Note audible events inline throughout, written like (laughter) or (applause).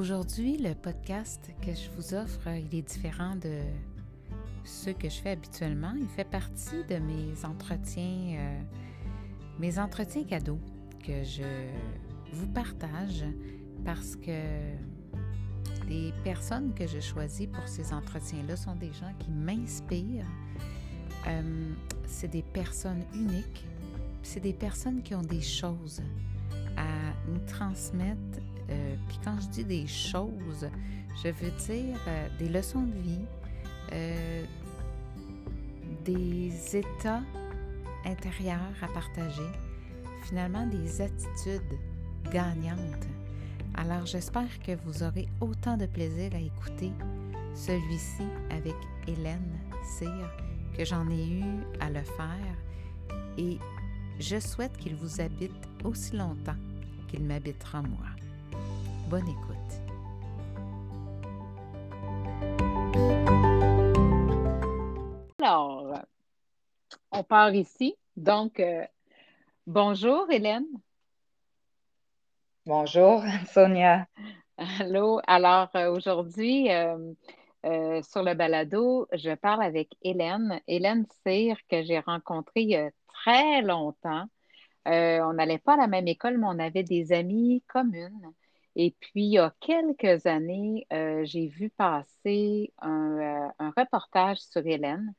Aujourd'hui, le podcast que je vous offre, il est différent de ce que je fais habituellement. Il fait partie de mes entretiens, euh, mes entretiens cadeaux que je vous partage parce que les personnes que je choisis pour ces entretiens-là sont des gens qui m'inspirent. Euh, c'est des personnes uniques. C'est des personnes qui ont des choses à nous transmettre. Euh, puis quand je dis des choses, je veux dire euh, des leçons de vie, des états intérieurs à partager, finalement des attitudes gagnantes. Alors j'espère que vous aurez autant de plaisir à écouter celui-ci avec Hélène Cyr que j'en ai eu à le faire et je souhaite qu'il vous habite aussi longtemps qu'il m'habitera moi. Bonne écoute. Alors, on part ici. Donc, euh, bonjour Hélène. Bonjour Sonia. Allô. Alors, euh, aujourd'hui, euh, sur le balado, je parle avec Hélène. Hélène Cyr, que j'ai rencontrée il y a très longtemps. on n'allait pas à la même école, mais on avait des amis communes. Et puis, il y a quelques années, j'ai vu passer un, un, reportage sur Hélène.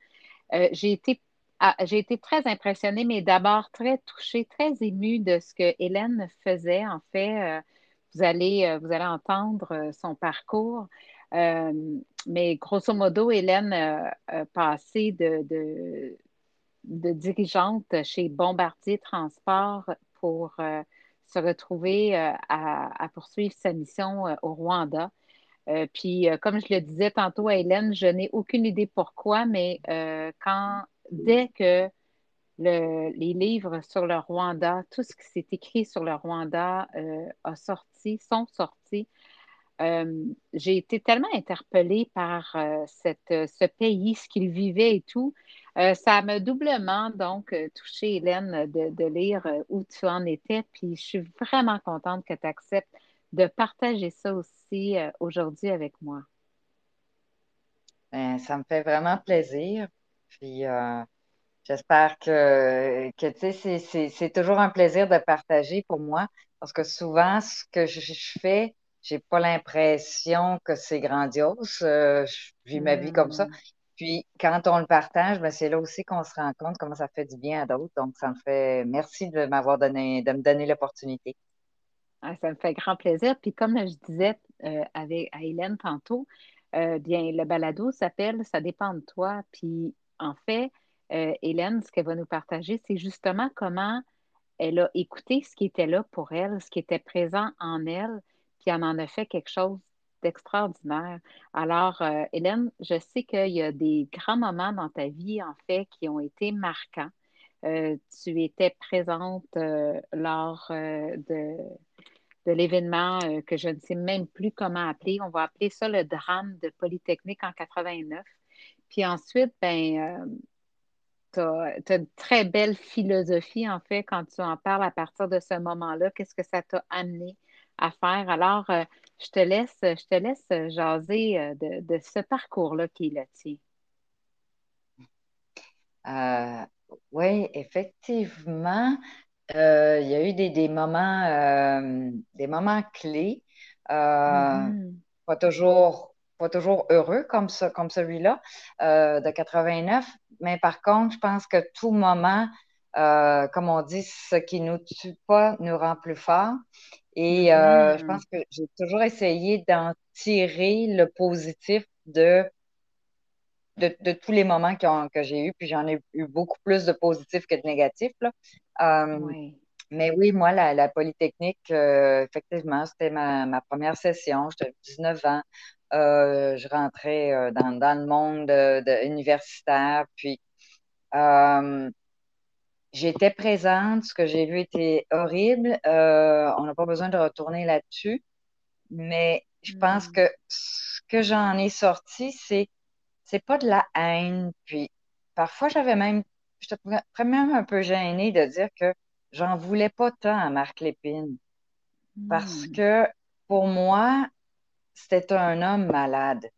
j'ai été ah, j'ai été très impressionnée, mais d'abord très touchée, très émue de ce que Hélène faisait. En fait, euh, vous, allez, euh, vous allez entendre euh, son parcours. mais grosso modo, Hélène a passé de, dirigeante chez Bombardier Transport pour se retrouver à, poursuivre sa mission au Rwanda. puis, comme je le disais tantôt à Hélène, je n'ai aucune idée pourquoi, mais quand dès que les livres sur le Rwanda, tout ce qui s'est écrit sur le Rwanda euh, a sorti, sont sortis, euh, j'ai été tellement interpellée par euh, ce pays, ce qu'il vivait et tout. ça m'a doublement donc touché, Hélène, de, lire où tu en étais. Puis je suis vraiment contente que tu acceptes de partager ça aussi aujourd'hui avec moi. Ben, ça me fait vraiment plaisir. Puis euh, j'espère que, que tu sais, c'est toujours un plaisir de partager pour moi parce que souvent, ce que je, fais, j'ai pas l'impression que c'est grandiose. Euh, je vis ma vie comme ça. Hmm. Puis quand on le partage, ben, c'est là aussi qu'on se rend compte comment ça fait du bien à d'autres. Donc, ça me fait merci de m'avoir donné, de me donner l'opportunité. Ah, ça me fait grand plaisir. Puis comme je disais euh, avec, à Hélène tantôt, bien, le balado s'appelle Ça dépend de toi. Puis en fait, euh, Hélène, ce qu'elle va nous partager, c'est justement comment elle a écouté ce qui était là pour elle, ce qui était présent en elle, puis en a fait quelque chose d'extraordinaire. Alors, euh, Hélène, je sais qu'il y a des grands moments dans ta vie, en fait, qui ont été marquants. Euh, tu étais présente lors de, l'événement que je ne sais même plus comment appeler. On va appeler ça le drame de Polytechnique en 89. Puis ensuite, ben, euh, tu as, une très belle philosophie, en fait, quand tu en parles à partir de ce moment-là. Qu'est-ce que ça t'a amené à faire? Alors, euh, je, te laisse, je te laisse jaser euh, de, ce parcours-là qui est le tien. oui, effectivement, il y a eu des, moments, des moments clés. Mm-hmm. Pas toujours pas toujours heureux comme, comme celui-là euh, de 89, mais par contre, je pense que tout moment, euh, comme on dit, ce qui ne nous tue pas nous rend plus forts. Et euh, je pense que j'ai toujours essayé d'en tirer le positif de, de, tous les moments que j'ai eus, puis j'en ai eu beaucoup plus de positifs que de négatifs. Mais oui, moi, la, Polytechnique, effectivement, c'était ma, ma, première session. J'avais 19 ans. Euh, je rentrais euh, dans, le monde universitaire. Puis, euh, j'étais présente. Ce que j'ai vu était horrible. on n'a pas besoin de retourner là-dessus. Mais je pense mm. que ce que j'en ai sorti, c'est c'est pas de la haine. Puis, parfois, j'avais même, j'étais même un peu gênée de dire que j'en voulais pas tant à Marc Lépine. Parce mm. que pour moi, c'était un homme malade.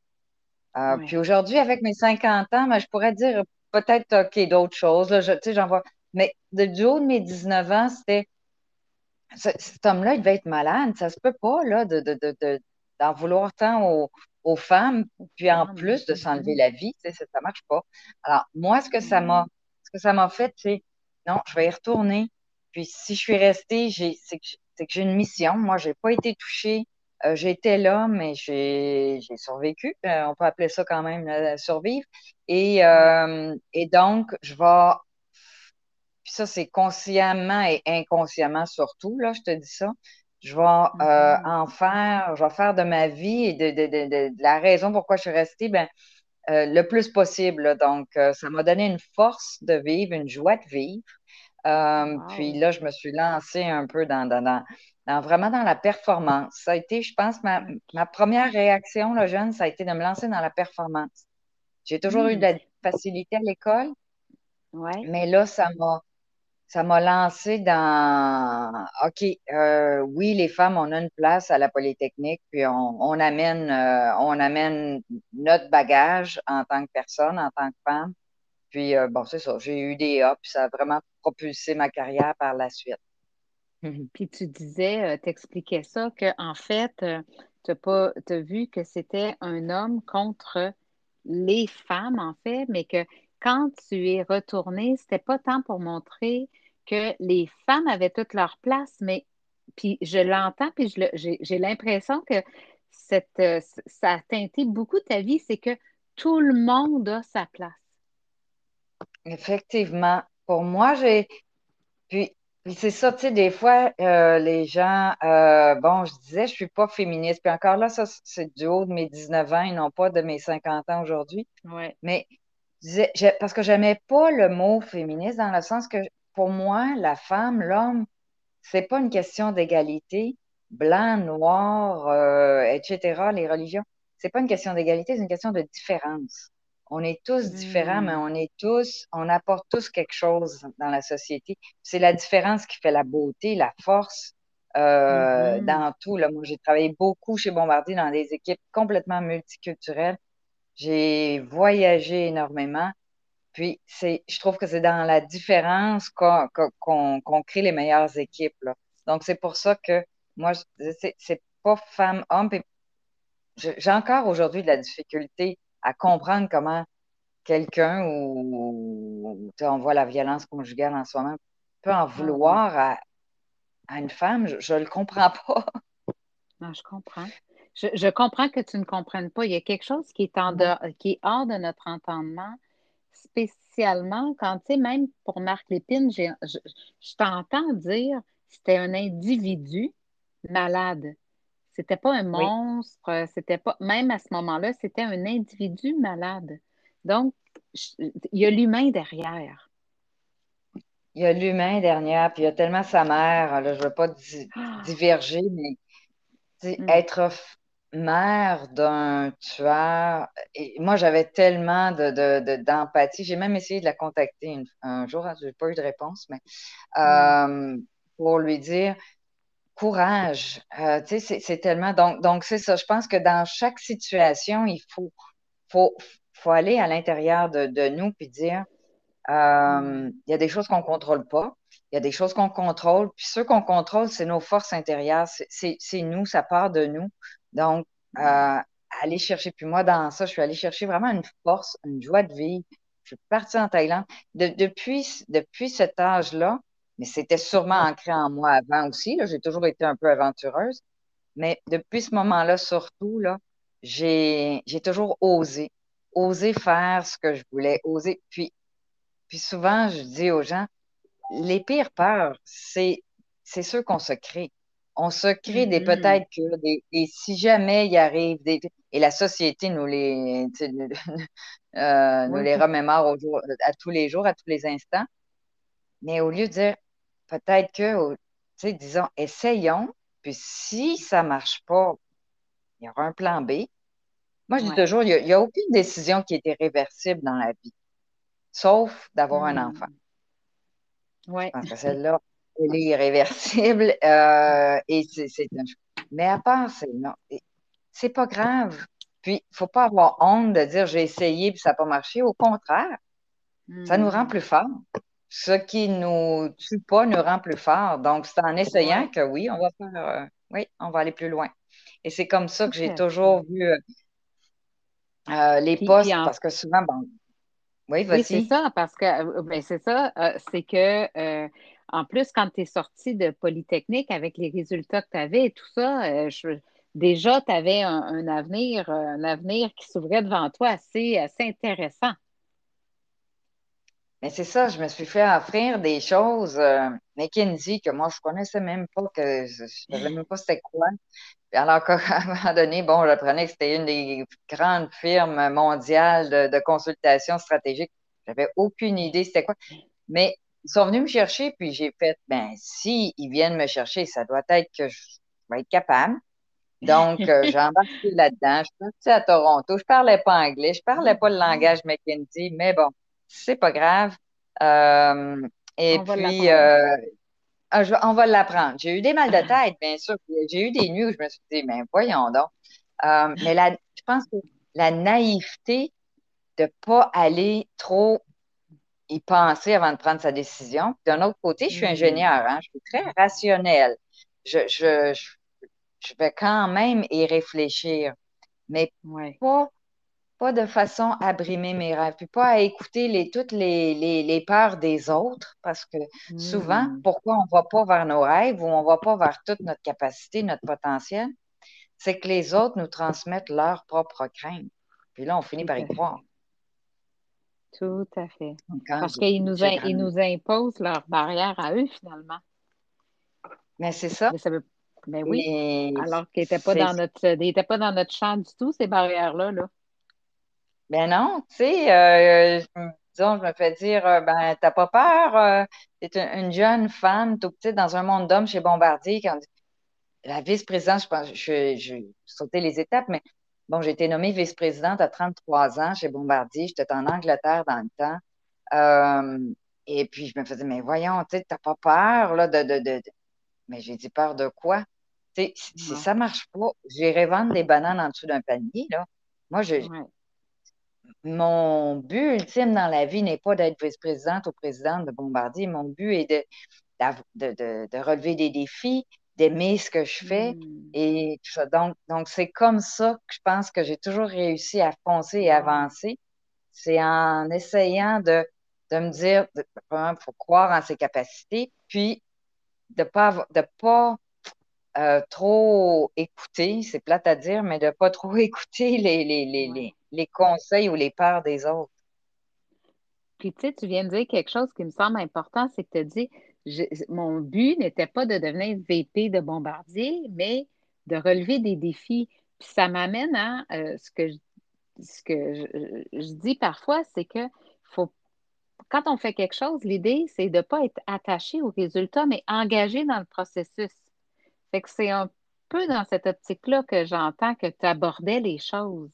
Euh, puis aujourd'hui, avec mes 50 ans, ben, je pourrais dire peut-être OK, d'autres choses. Là, je, j'en vois. Mais de, du haut de mes 19 ans, c'était. cet homme-là, il devait être malade. Ça se peut pas, là, de, de, d'en vouloir tant aux, aux femmes, puis en plus de s'enlever la vie, ça ne marche pas. Alors, moi, ce que ça m'a ce que ça m'a fait, c'est non, je vais y retourner. Puis si je suis restée, c'est que, j'ai une mission. Moi, je n'ai pas été touchée. Euh, J'étais là, mais j'ai survécu. Euh, on peut appeler ça quand même euh, survivre. Et, et donc, je vais. Puis ça, c'est consciemment et inconsciemment surtout, là, je te dis ça je vais euh, mm-hmm. en faire, je vais faire de ma vie et de, la raison pourquoi je suis restée, ben, euh, le plus possible. Donc, euh, ça m'a donné une force de vivre, une joie de vivre. Puis là, je me suis lancée un peu dans, dans, vraiment dans la performance. Ça a été, je pense, ma, ma première réaction, là, jeune, ça a été de me lancer dans la performance. J'ai toujours eu de la mm. facilité à l'école, ouais. mais là, ça m'a ça m'a lancé dans OK, euh, oui, les femmes, on a une place à la Polytechnique, puis on, amène, euh, on amène notre bagage en tant que personne, en tant que femme. Puis euh, bon, c'est ça, j'ai eu des ups, ça a vraiment propulsé ma carrière par la suite. (laughs) Puis tu disais, t'expliquais ça, qu'en fait, tu as, as vu que c'était un homme contre les femmes, en fait, mais que quand tu es retourné, c'était pas tant pour montrer que les femmes avaient toute leur place, mais puis je l'entends, puis j'ai l'impression que cette, euh, ça a teinté beaucoup ta vie, c'est que tout le monde a sa place. Effectivement. Pour moi, j'ai. Puis, c'est ça, tu sais, des fois, euh, les gens, euh, bon, je disais, je suis pas féministe. Puis encore là, ça, c'est du haut de mes 19 ans et non pas de mes 50 ans aujourd'hui. Ouais. Mais parce que j'aimais pas le mot féministe dans le sens que pour moi, la femme, l'homme, c'est pas une question d'égalité, blanc, noir, euh, etc., les religions. C'est pas une question d'égalité, c'est une question de différence. On est tous différents, mais hmm. on est tous, on apporte tous quelque chose dans la société. C'est la différence qui fait la beauté, la force euh, mm-hmm. dans tout. Là. Moi, j'ai travaillé beaucoup chez Bombardier dans des équipes complètement multiculturelles. J'ai voyagé énormément. Puis, c'est, je trouve que c'est dans la différence qu'on, crée les meilleures équipes. Donc, c'est pour ça que moi, c'est, c'est pas femme-homme. J'ai encore aujourd'hui de la difficulté à comprendre comment quelqu'un ou, on voit la violence conjugale en soi-même peut en mm-hmm. vouloir à, une femme. Je ne le comprends pas. Non, je comprends. Je, comprends que tu ne comprennes pas. Il y a quelque chose qui est, en qui est hors de notre entendement spécialement quand, tu sais, même pour Marc Lépine, je, je t'entends dire c'était un individu malade. C'était pas un monstre, c'était pas, même à ce moment-là, c'était un individu malade. Donc, il y a l'humain derrière. Il y a l'humain derrière, puis il y a tellement sa mère, là, je ne veux pas ah! diverger, mais mm. être mère d'un tueur, et moi j'avais tellement d'empathie, de, j'ai même essayé de la contacter un jour, je n'ai pas eu de réponse, mais euh, pour lui dire courage, euh, tu sais, c'est tellement, donc donc c'est ça, je pense que dans chaque situation, il faut, faut, faut aller à l'intérieur de, de, nous puis dire, euh, il y a des choses qu'on ne contrôle pas, il y a des choses qu'on contrôle, puis ceux qu'on contrôle, c'est nos forces intérieures, c'est nous, ça part de nous. Donc, euh, aller chercher, puis moi, dans ça, je suis allée chercher vraiment une force, une joie de vivre. Je suis partie en Thaïlande. depuis, depuis cet âge-là, mais c'était sûrement ancré en moi avant aussi, j'ai toujours été un peu aventureuse, mais depuis ce moment-là, surtout, là, j'ai toujours osé, osé faire ce que je voulais, oser. Puis, puis souvent, je dis aux gens, les pires peurs, c'est ceux qu'on se crée on se crée des mm-hmm. peut-être que des, et si jamais il arrive des et la société nous les (laughs) euh, nous les remémore à tous les jours, à tous les instants. Mais au lieu de dire peut-être que, disons, essayons, puis si ça ne marche pas, il y aura un plan B. Moi, je dis toujours, il n'y a, aucune décision qui est irréversible dans la vie, sauf d'avoir un enfant. Mm. Ouais. Je pense que (laughs) celle-là, elle est irréversible. (laughs) Euh, et c'est Mais à part, c'est non. c'est pas grave. Puis, il faut pas avoir honte de dire j'ai essayé puis ça n'a pas marché. Au contraire, ça nous rend hmm. plus forts. Ce qui nous tue pas nous rend plus forts. Donc, c'est en essayant que oui, on va faire, euh, oui, on va aller plus loin. Et c'est comme ça que j'ai toujours vu euh, euh, les postes, parce que souvent, bon, oui, oui c'est ça, parce que ben, c'est ça, c'est que en plus, quand tu es sorti de Polytechnique avec les résultats que tu avais et tout ça, je, déjà, tu avais un, avenir, un avenir qui s'ouvrait devant toi assez, intéressant. Mais c'est ça, je me suis fait offrir des choses, euh, McKinsey, que moi, je connaissais même pas, que je ne savais même pas c'était quoi. alors (laughs) qu'à un moment donné, bon, j'apprenais que c'était une des grandes firmes mondiales de, consultation stratégique. J'avais aucune idée c'était quoi. Mais ils sont venus me chercher, puis j'ai fait, ben, si ils viennent me chercher, ça doit être que je vais être capable. Donc, euh, j'ai embarqué là-dedans. Je suis partie à Toronto. Je parlais pas anglais. Je parlais pas le langage McKinsey, mais bon, c'est pas grave. Euh, et puis, euh, on va l'apprendre. J'ai eu des mal de (laughs) tête, bien sûr. J'ai eu des nuits où je me suis dit, mais voyons donc. mais la, je pense que la naïveté de ne pas aller trop y penser avant de prendre sa décision. D'un autre côté, je suis mm-hmm. ingénieur, hein, je suis très rationnelle. je, je, je vais quand même y réfléchir, mais pas, pas de façon à brimer mes rêves, puis pas à écouter les, toutes les, les, peurs des autres, parce que souvent, hmm. pourquoi on ne va pas vers nos rêves ou on ne va pas vers toute notre capacité, notre potentiel, c'est que les autres nous transmettent leurs propres craintes. Puis là, on finit par y croire. Tout à fait. Parce qu'ils nous, ils nous imposent leurs barrières à eux, finalement. Mais c'est ça. Mais ça veut ben oui. Alors qu'ils n'étaient pas, dans notre, pas dans notre champ du tout, ces barrières-là. Là. Ben non, tu sais, euh, disons, je me fais dire, euh, ben, t'as pas peur, euh, t'es une, jeune femme, tout petite, dans un monde d'hommes chez Bombardier. Quand, la vice-présidente, je pense, je, je, sauté les étapes, mais bon, j'ai été nommée vice-présidente à 33 ans chez Bombardier. J'étais en Angleterre dans le temps. et puis, je me faisais, mais voyons, tu t'as pas peur, là, de, de, de, Mais j'ai dit peur de quoi? si ça marche pas, j'irai vendre des bananes en dessous d'un panier, là. Moi, je, mon but ultime dans la vie n'est pas d'être vice-présidente ou présidente de Bombardier. Mon but est de, de, relever des défis, d'aimer ce que je fais. Hmm. Et Donc, donc c'est comme ça que je pense que j'ai toujours réussi à foncer et avancer. C'est en essayant de, de me dire, il faut croire en ses capacités, puis de ne pas, de pas euh, trop écouter, c'est plate à dire, mais de ne pas trop (laughs) écouter les, les, les, conseils ou les peurs des autres. Puis tu sais, tu viens de dire quelque chose qui me semble important, c'est que tu as dit, mon but n'était pas de devenir VP de Bombardier, mais de relever des défis. Puis ça m'amène à euh, ce que, je, ce que je, dis parfois, c'est que faut, quand on fait quelque chose, l'idée, c'est de ne pas être attaché au résultat, mais engagé dans le processus. Fait que c'est un peu dans cette optique-là que j'entends que tu abordais les choses.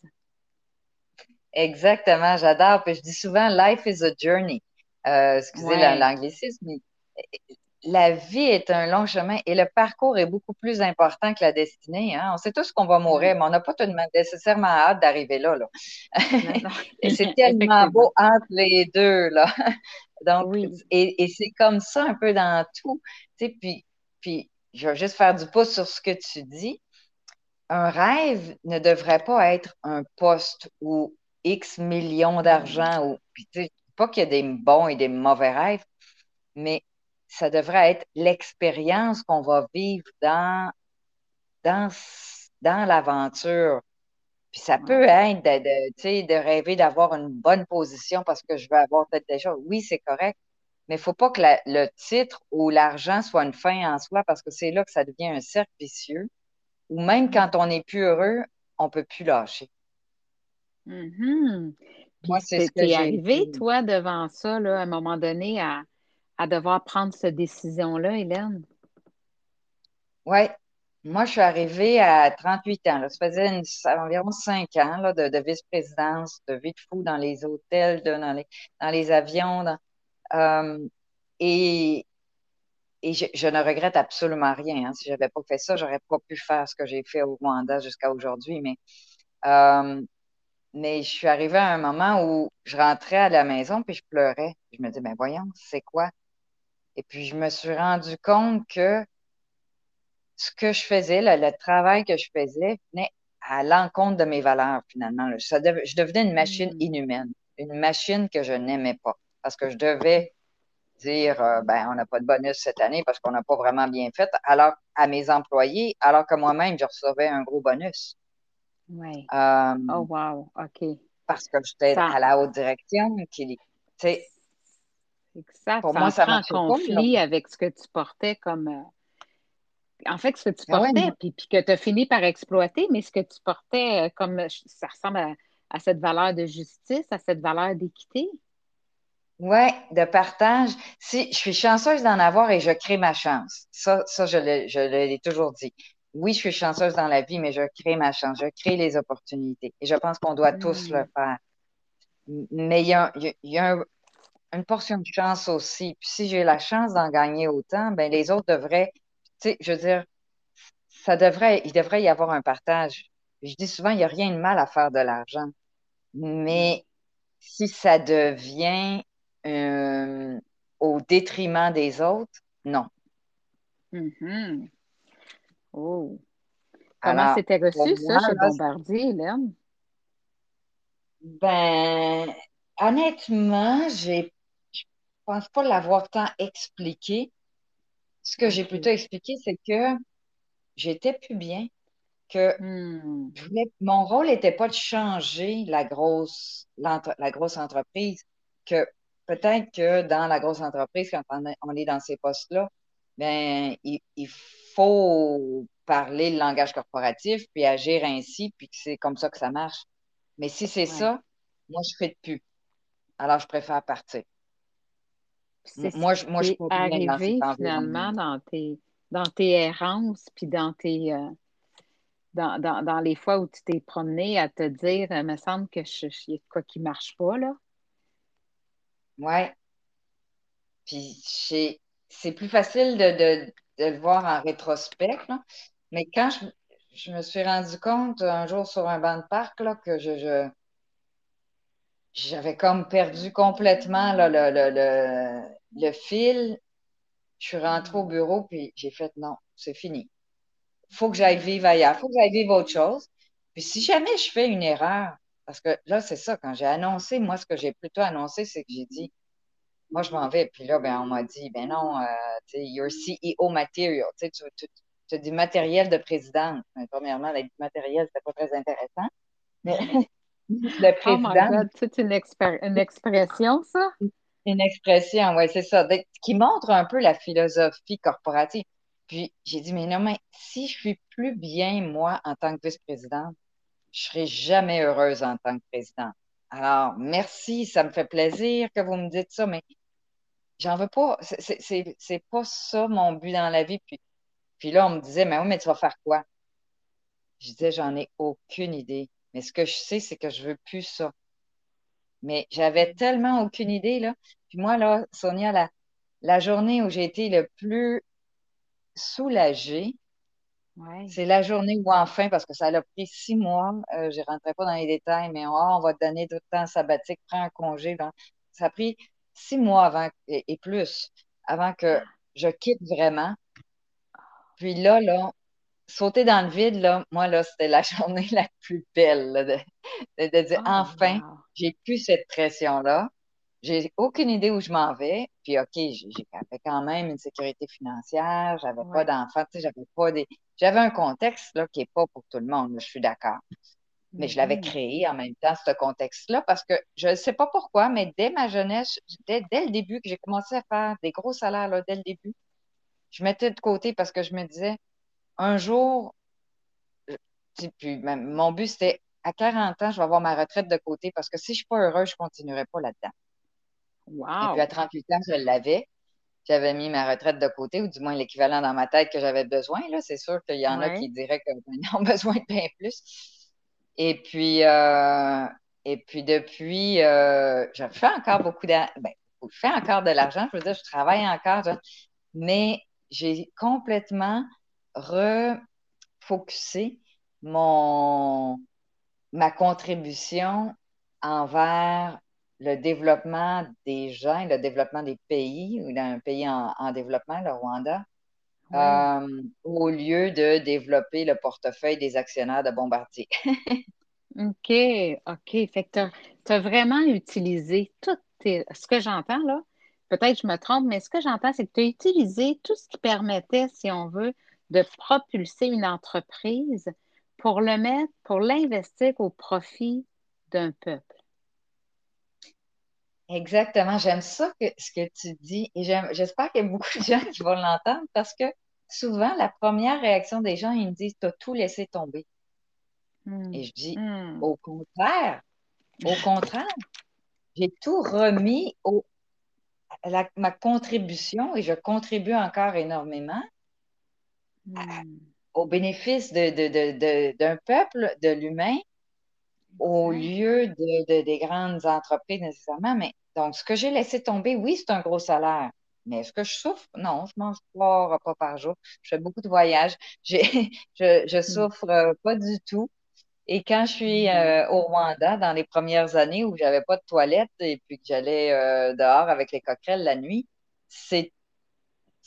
Exactement, j'adore. Puis je dis souvent, life is a journey. Euh, excusez l'anglicisme, mais la vie est un long chemin et le parcours est beaucoup plus important que la destinée. Hein. On sait tous qu'on va mourir, mais on n'a pas tout nécessairement hâte d'arriver là. (laughs) et c'est (laughs) tellement beau entre les deux. Là. (laughs) Donc, et, c'est comme ça un peu dans tout. puis, puis je vais juste faire du pouce sur ce que tu dis. Un rêve ne devrait pas être un poste ou X millions d'argent ou pas qu'il y a des bons et des mauvais rêves, mais ça devrait être l'expérience qu'on va vivre dans, dans, dans l'aventure. Puis ça peut être de, de rêver d'avoir une bonne position parce que je veux avoir peut-être des choses. Oui, c'est correct, mais il ne faut pas que le titre ou l'argent soit une fin en soi parce que c'est là que ça devient un cercle vicieux. Ou même mm. quand on n'est plus heureux, on ne peut plus lâcher. Mm-hmm. Moi, c'est ce que arrivé, toi, devant ça, à un moment donné, à, devoir prendre cette décision-là, Hélène? Oui. Moi, je suis arrivée à 38 ans. Ça faisait environ 5 ans de, vice-présidence, de vie de fou dans les hôtels, dans, les, dans les avions. Euh, et et je, ne regrette absolument rien. Hein. Si je n'avais pas fait ça, j'aurais pas pu faire ce que j'ai fait au Rwanda jusqu'à aujourd'hui. Mais, euh, mais je suis arrivée à un moment où je rentrais à la maison puis je pleurais. Je me disais, mais voyons, c'est quoi? Et puis je me suis rendu compte que ce que je faisais, le travail que je faisais, venait à l'encontre de mes valeurs finalement. je devenais une machine hmm. inhumaine, une machine que je n'aimais pas parce que je devais dire euh, ben on n'a pas de bonus cette année parce qu'on n'a pas vraiment bien fait alors à mes employés alors que moi-même je recevais un gros bonus. Oui. Euh, oh wow, OK. Parce que j'étais à la haute direction qui c'est ça, pour moi ça en conflit avec ce que tu portais comme euh, en fait ce que tu ah portais puis, que tu as fini par exploiter mais ce que tu portais comme ça ressemble à cette valeur de justice, à cette valeur d'équité. Oui, de partage. Si je suis chanceuse d'en avoir et je crée ma chance. Ça, ça je l'ai toujours dit. Oui, je suis chanceuse dans la vie, mais je crée ma chance, je crée les opportunités. Et je pense qu'on doit tous le faire. Mais il y a, y a une portion de chance aussi. Puis si j'ai la chance d'en gagner autant, ben les autres devraient, tu sais, je veux dire, ça devrait, il devrait y avoir un partage. Je dis souvent, il n'y a rien de mal à faire de l'argent. Mais si ça devient euh, au détriment des autres, non. Mm-hmm. Oh. Comment c'était reçu, ça, chez Bombardier, Hélène? Ben, honnêtement, j'ai, pense pas l'avoir tant expliqué. Ce que j'ai plutôt expliqué, c'est que j'étais plus bien, que hmm. mon rôle n'était pas de changer la grosse, la grosse entreprise, que peut-être que dans la grosse entreprise, quand on est dans ces postes-là, ben, il, faut parler le langage corporatif, puis agir ainsi, puis que c'est comme ça que ça marche. Mais si c'est ça, moi, je ne fais plus. Alors, je préfère partir. Moi, je, moi, je peux arriver finalement dans tes, dans tes errances, puis dans tes. Euh, dans, dans, dans, les fois où tu t'es promené à te dire, il me semble que je, y a quoi qui ne marche pas, là. Ouais. Puis c'est plus facile de, le voir en rétrospect, mais quand je, me suis rendu compte un jour sur un banc de parc là, que je, j'avais comme perdu complètement le, le, le, fil, je suis rentrée au bureau puis j'ai fait non, c'est fini. faut que j'aille vivre ailleurs, faut que j'aille vivre autre chose. Puis si jamais je fais une erreur, parce que là, c'est ça, quand j'ai annoncé, moi, ce que j'ai plutôt annoncé, c'est que j'ai dit, moi, je m'en vais. Puis là, ben, on m'a dit, ben non, euh, tu your CEO material. Tu, as du matériel de présidente. Ben, premièrement, le matériel, c'était pas très intéressant. Mais (laughs) le président. Oh God, c'est une, une expression, ça? Une expression, oui, c'est ça. Qui montre un peu la philosophie corporative. Puis j'ai dit, mais non, mais si je suis plus bien, moi, en tant que vice-présidente, je serai jamais heureuse en tant que présidente. Alors, merci, ça me fait plaisir que vous me dites ça, mais j'en veux pas. C'est pas ça mon but dans la vie. Puis, puis là, on me disait, mais oui, mais tu vas faire quoi? Je disais, j'en ai aucune idée. Mais ce que je sais, c'est que je veux plus ça. Mais j'avais tellement aucune idée, là. Puis moi, là, Sonia, la, la journée où j'ai été le plus soulagée, c'est la journée où enfin, parce que ça a pris six mois, euh, je ne rentrais pas dans les détails, mais oh, on va te donner tout le temps sabbatique, prends un congé. Ça a pris six mois avant et, plus avant que je quitte vraiment. Puis là, là, sauter dans le vide, là, moi, là, c'était la (laughs) journée la plus belle de, dire oh, enfin, j'ai plus cette pression-là. J'ai aucune idée où je m'en vais. Puis, OK, j'avais quand même une sécurité financière, j'avais pas d'enfants, j'avais pas des. J'avais un contexte là, qui n'est pas pour tout le monde, je suis d'accord. Mais je l'avais mm-hmm. créé en même temps, ce contexte-là, parce que je ne sais pas pourquoi, mais dès ma jeunesse, dès, le début que j'ai commencé à faire des gros salaires, là, dès le début, je mettais de côté parce que je me disais, un jour, puis mon but, c'était à 40 ans, je vais avoir ma retraite de côté parce que si je ne suis pas heureux, je ne continuerai pas là-dedans. Et puis à 38 ans, je l'avais. J'avais mis ma retraite de côté, ou du moins l'équivalent dans ma tête que j'avais besoin. Là. C'est sûr qu'il y en a qui diraient qu'ils (laughs) ont besoin de bien plus. Et puis, euh, et puis depuis, euh, je fais encore beaucoup ben, je fais encore de l'argent. Je veux dire, je travaille encore, mais j'ai complètement refocusé mon, ma contribution envers le développement des gens, le développement des pays, ou un pays en, développement, le Rwanda, euh, au lieu de développer le portefeuille des actionnaires de Bombardier. (laughs) OK, OK. Fait que tu as, vraiment utilisé tout ce que j'entends là. Peut-être que je me trompe, mais ce que j'entends, c'est que tu as utilisé tout ce qui permettait, si on veut, de propulser une entreprise pour le mettre, pour l'investir au profit d'un peuple. Exactement. J'aime ça que, ce que tu dis et j'espère qu'il y a beaucoup de gens qui vont l'entendre parce que souvent, la première réaction des gens, ils me disent Tu as tout laissé tomber. Hmm. Et je dis hmm. Au contraire, au contraire, j'ai tout remis au, à ma contribution et je contribue encore énormément. Au bénéfice d'un peuple, de l'humain, au lieu de, des grandes entreprises nécessairement. Mais donc, ce que j'ai laissé tomber, oui, c'est un gros salaire. Mais est-ce que je souffre? Non, je mange trois repas par jour. Je fais beaucoup de voyages. (laughs) je, je hmm. souffre euh, pas du tout. Et quand je suis hmm. euh, au Rwanda, dans les premières années où j'avais pas de toilette et puis que j'allais euh, dehors avec les coquerelles la nuit, c'est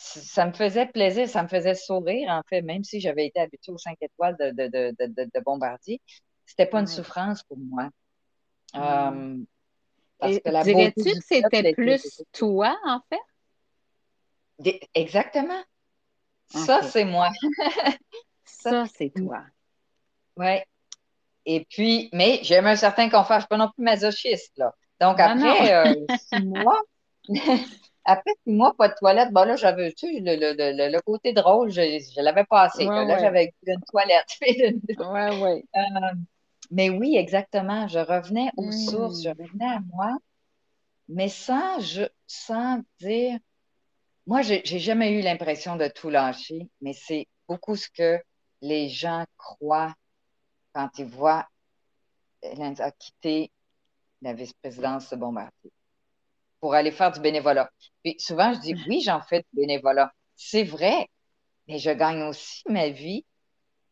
ça me faisait plaisir, ça me faisait sourire, en fait, même si j'avais été habituée aux cinq étoiles de, de, de, de Bombardier. C'était pas une souffrance pour moi. Euh, dirais-tu que c'était plus toi, en fait? exactement. Ça, c'est moi. (laughs) ça, c'est toi. Oui. Et puis, mais j'aime un certain confort. Je ne suis pas non plus masochiste, là. Donc, après euh, (laughs) six mois, Après six mois, pas de toilette, bon là, j'avais, tu sais, le, le, le, côté drôle, je ne l'avais pas assez. là, j'avais une toilette. (laughs) ouais, ouais. Euh, mais oui, exactement. Je revenais aux sources, je hmm. revenais à moi, mais sans, je, sans dire. Moi, j'ai jamais eu l'impression de tout lâcher, mais c'est beaucoup ce que les gens croient quand ils voient Hélène a quitté la vice-présidence de Bombardier pour aller faire du bénévolat. Puis souvent, je dis oui, j'en fais du bénévolat. C'est vrai, mais je gagne aussi ma vie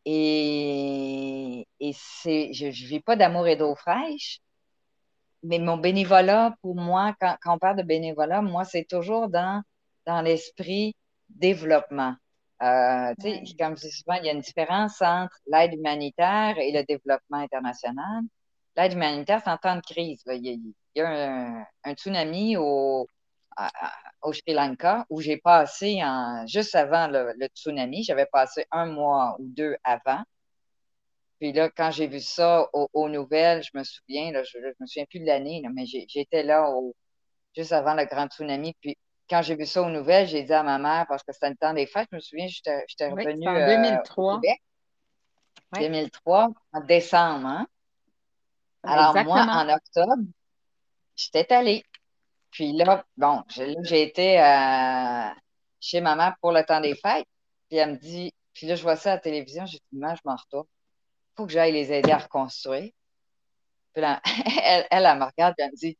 et, et c'est, je ne vis pas d'amour et d'eau fraîche. Mais mon bénévolat, pour moi, quand, on parle de bénévolat, moi, c'est toujours dans, dans l'esprit développement. Euh, Comme je dis souvent, il y a une différence entre l'aide humanitaire et le développement international. L'aide humanitaire, c'est en temps de crise. Il, y a, un, tsunami au, au Sri Lanka où j'ai passé en, juste avant le, tsunami, j'avais passé un mois ou deux avant. Puis là, quand j'ai vu ça aux, nouvelles, je me souviens, je ne me souviens plus de l'année, mais j'étais là juste avant le grand tsunami. Puis quand j'ai vu ça aux nouvelles, j'ai dit à ma mère, parce que c'était le temps des fêtes, je me souviens, j'étais revenue en 2003. Euh, au Québec. 2003, en décembre. Hein? Alors, moi, en octobre, j'étais allée. Puis là, bon, j'ai été euh, chez ma mère pour le temps des fêtes. Puis elle me dit, puis là, je vois ça à la télévision, j'ai dit, moi, je m'en retourne. Il faut que j'aille les aider à reconstruire. Puis là, (laughs) elle, elle, me regarde et elle me dit,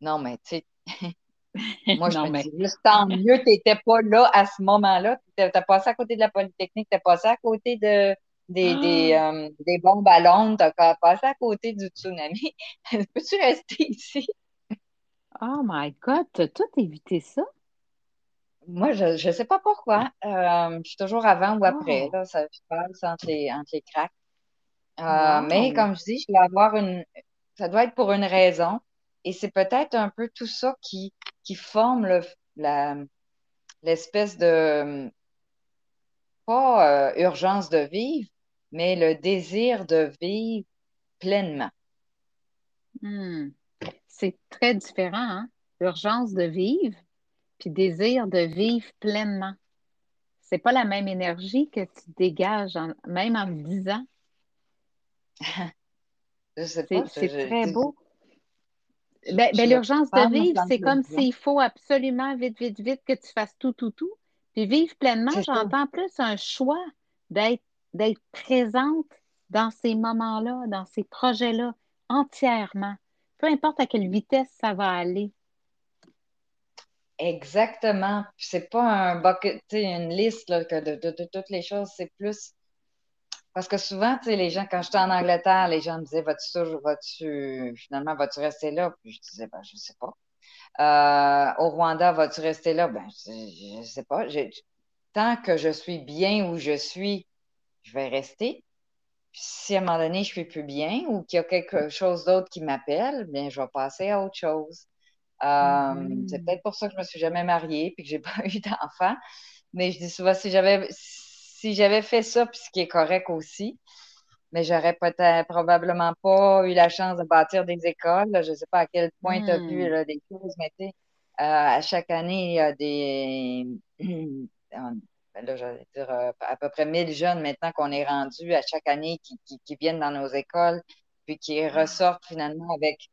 non, mais tu sais, (laughs) moi, je me dis, juste tant mieux, tu n'étais pas là à ce moment-là. Tu as passé à côté de la Polytechnique, tu as passé à côté de, des, des, ah! euh, des bombes à l'onde, tu as passé à côté du tsunami. (laughs) Peux-tu rester ici? Oh my God, tu as tout évité ça? Moi, je ne sais pas pourquoi. Euh, je suis toujours avant ou après. Oh! Là, ça se passe entre les, entre les cracks. Euh, mais comme je dis, je vais avoir une. Ça doit être pour une raison. Et c'est peut-être un peu tout ça qui, qui forme le, la, l'espèce de. Pas urgence de vivre, mais le désir de vivre pleinement. Hmm. C'est très différent, hein? Urgence de vivre, puis désir de vivre pleinement. C'est pas la même énergie que tu dégages, même en le disant. (laughs) C'est très beau. Ben, ben, l'urgence de vivre, c'est comme s'il faut absolument vite, vite, vite que tu fasses tout, tout, tout. Puis vivre pleinement, j'entends plus un choix d'être d'être présente dans ces moments-là, dans ces projets-là, entièrement, peu importe à quelle vitesse ça va aller. Exactement. C'est pas un bucket, une liste de, toutes les choses, c'est plus. Parce que souvent, les gens, quand j'étais en Angleterre, les gens me disaient Vas-tu vas-tu finalement vas-tu rester là? Puis je disais ben, je sais pas. Euh, au Rwanda, vas-tu rester là? Ben, je, ne sais pas. tant que je suis bien où je suis, je vais rester. Puis si à un moment donné, je suis plus bien ou qu'il y a quelque chose d'autre qui m'appelle, bien, je vais passer à autre chose. Euh, mm-hmm. C'est peut-être pour ça que je me suis jamais mariée puis que j'ai (laughs) pas eu d'enfant. Mais je dis souvent, si j'avais si j'avais fait ça, puis ce qui est correct aussi, mais j'aurais peut-être probablement pas eu la chance de bâtir des écoles. Je ne sais pas à quel point tu as vu mm. des choses, mais tu sais, euh, à chaque année, il y a des. (clears throat) Ben là, j'allais dire euh, à peu près 1000 jeunes maintenant qu'on est rendus à chaque année qui, qui, viennent dans nos écoles, puis qui ah. ressortent finalement avec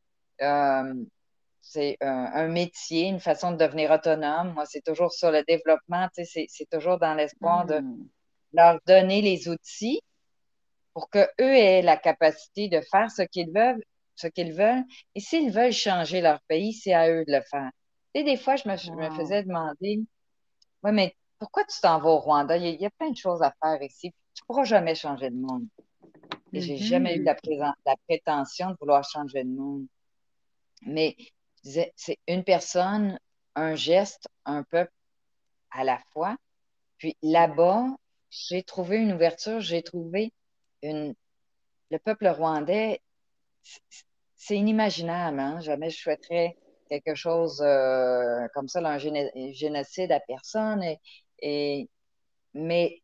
c'est un, métier, une façon de devenir autonome. Moi, c'est toujours sur le développement, c'est toujours dans l'espoir de hmm. leur donner les outils pour qu'eux aient la capacité de faire ce qu'ils veulent, ce qu'ils veulent. Et s'ils veulent changer leur pays, c'est à eux de le faire. Et des fois, je me, me faisais demander, oui, mais pourquoi tu t'en vas au Rwanda? Il y, a, plein de choses à faire ici. Tu ne pourras jamais changer le monde. Et j'ai jamais eu la, la prétention de vouloir changer le monde. Mais c'est une personne, un geste, un peuple à la fois. Puis là-bas, j'ai trouvé une ouverture, j'ai trouvé une. Le peuple rwandais, c'est inimaginable. Hein? Jamais je souhaiterais quelque chose euh, comme ça, un génocide à personne. Et, mais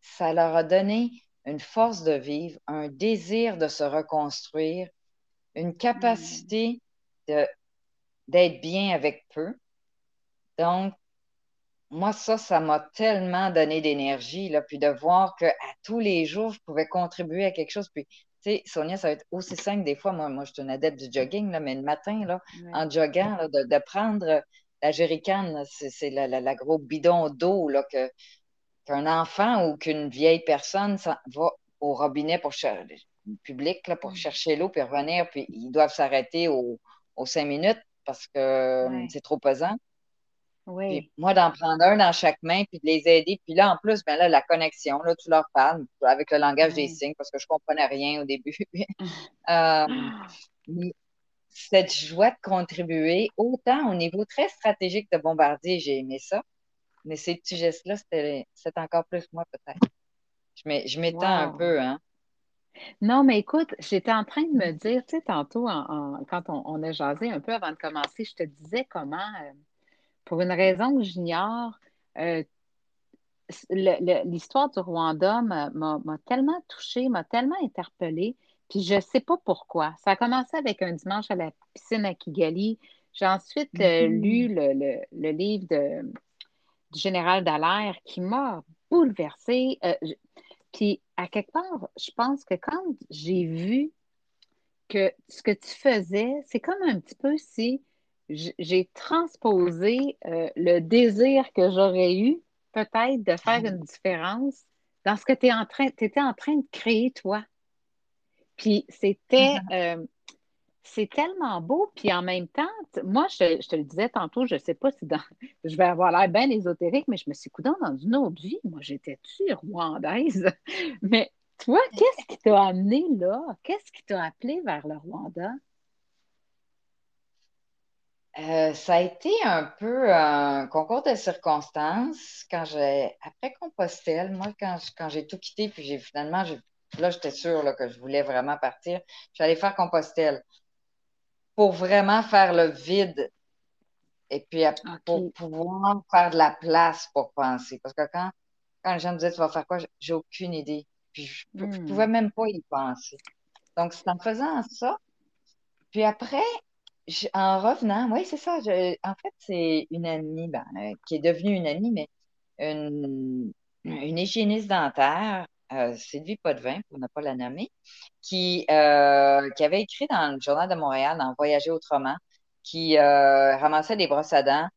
ça leur a donné une force de vivre, un désir de se reconstruire, une capacité de d'être bien avec peu. Donc, moi, ça, ça m'a tellement donné d'énergie, là, puis de voir qu'à tous les jours, je pouvais contribuer à quelque chose. Puis, tu sais, Sonia, ça va être aussi simple des fois. Moi, moi je suis une adepte du jogging, là, mais le matin, là, en jogging, de, prendre la jerrycan, c'est la, la, gros bidon d'eau que, qu'un enfant ou qu'une vieille personne va au robinet pour chercher public là, pour mm. chercher l'eau puis revenir, puis ils doivent s'arrêter aux cinq minutes parce que c'est trop pesant. Oui. moi, d'en prendre un dans chaque main, puis de les aider. Puis là, en plus, ben là, la connexion, là, tu leur parles avec le langage des signes, parce que je ne comprenais rien au début. (laughs) euh, cette joie de contribuer, autant au niveau très stratégique de Bombardier, j'ai aimé ça. Mais ces petits gestes-là, c'est encore plus moi, peut-être. Je m'étends un peu, hein. Non, mais écoute, j'étais en train de me dire, tu sais, tantôt, quand on, a jasé un peu avant de commencer, je te disais comment, euh, pour une raison que j'ignore, euh, l'histoire du Rwanda m'a tellement touchée, m'a tellement interpellée, puis je ne sais pas pourquoi. Ça a commencé avec un dimanche à la piscine à Kigali. J'ai ensuite euh, mm-hmm. lu le, livre de, du général Dallaire qui m'a bouleversée. Puis, à quelque part, je pense que quand j'ai vu que ce que tu faisais, c'est comme un petit peu si j'ai transposé euh, le désir que j'aurais eu, peut-être, de faire une différence dans ce que tu en train, étais en train de créer, toi. Puis, c'était. Euh, c'est tellement beau. Puis en même temps, moi, je, te le disais tantôt, je ne sais pas si (laughs) je vais avoir l'air bien ésotérique, mais je me suis coudant dans une autre vie. Moi, j'étais-tu rwandaise? (laughs) mais toi, qu'est-ce qui t'a amené là? Qu'est-ce qui t'a appelé vers le Rwanda? Euh, ça a été un peu un concours de circonstances. Quand j'ai, après Compostelle, moi, quand, quand j'ai tout quitté, puis j'ai finalement, là, j'étais sûre que je voulais vraiment partir. J'allais faire Compostelle pour vraiment faire le vide et puis pour pouvoir faire de la place pour penser. Parce que quand, quand les gens me disaient tu vas faire quoi, j'ai aucune idée. Puis je, ne hmm. pouvais même pas y penser. Donc, c'est en faisant ça. Puis après, en revenant, oui, c'est ça. en fait, c'est une amie ben, euh, qui est devenue une amie, mais une, une hygiéniste dentaire euh, Sylvie Potvin, pour ne pas la nommer, qui, euh, qui avait écrit dans le Journal de Montréal, dans Voyager autrement, qui euh, ramassait des brosses à dents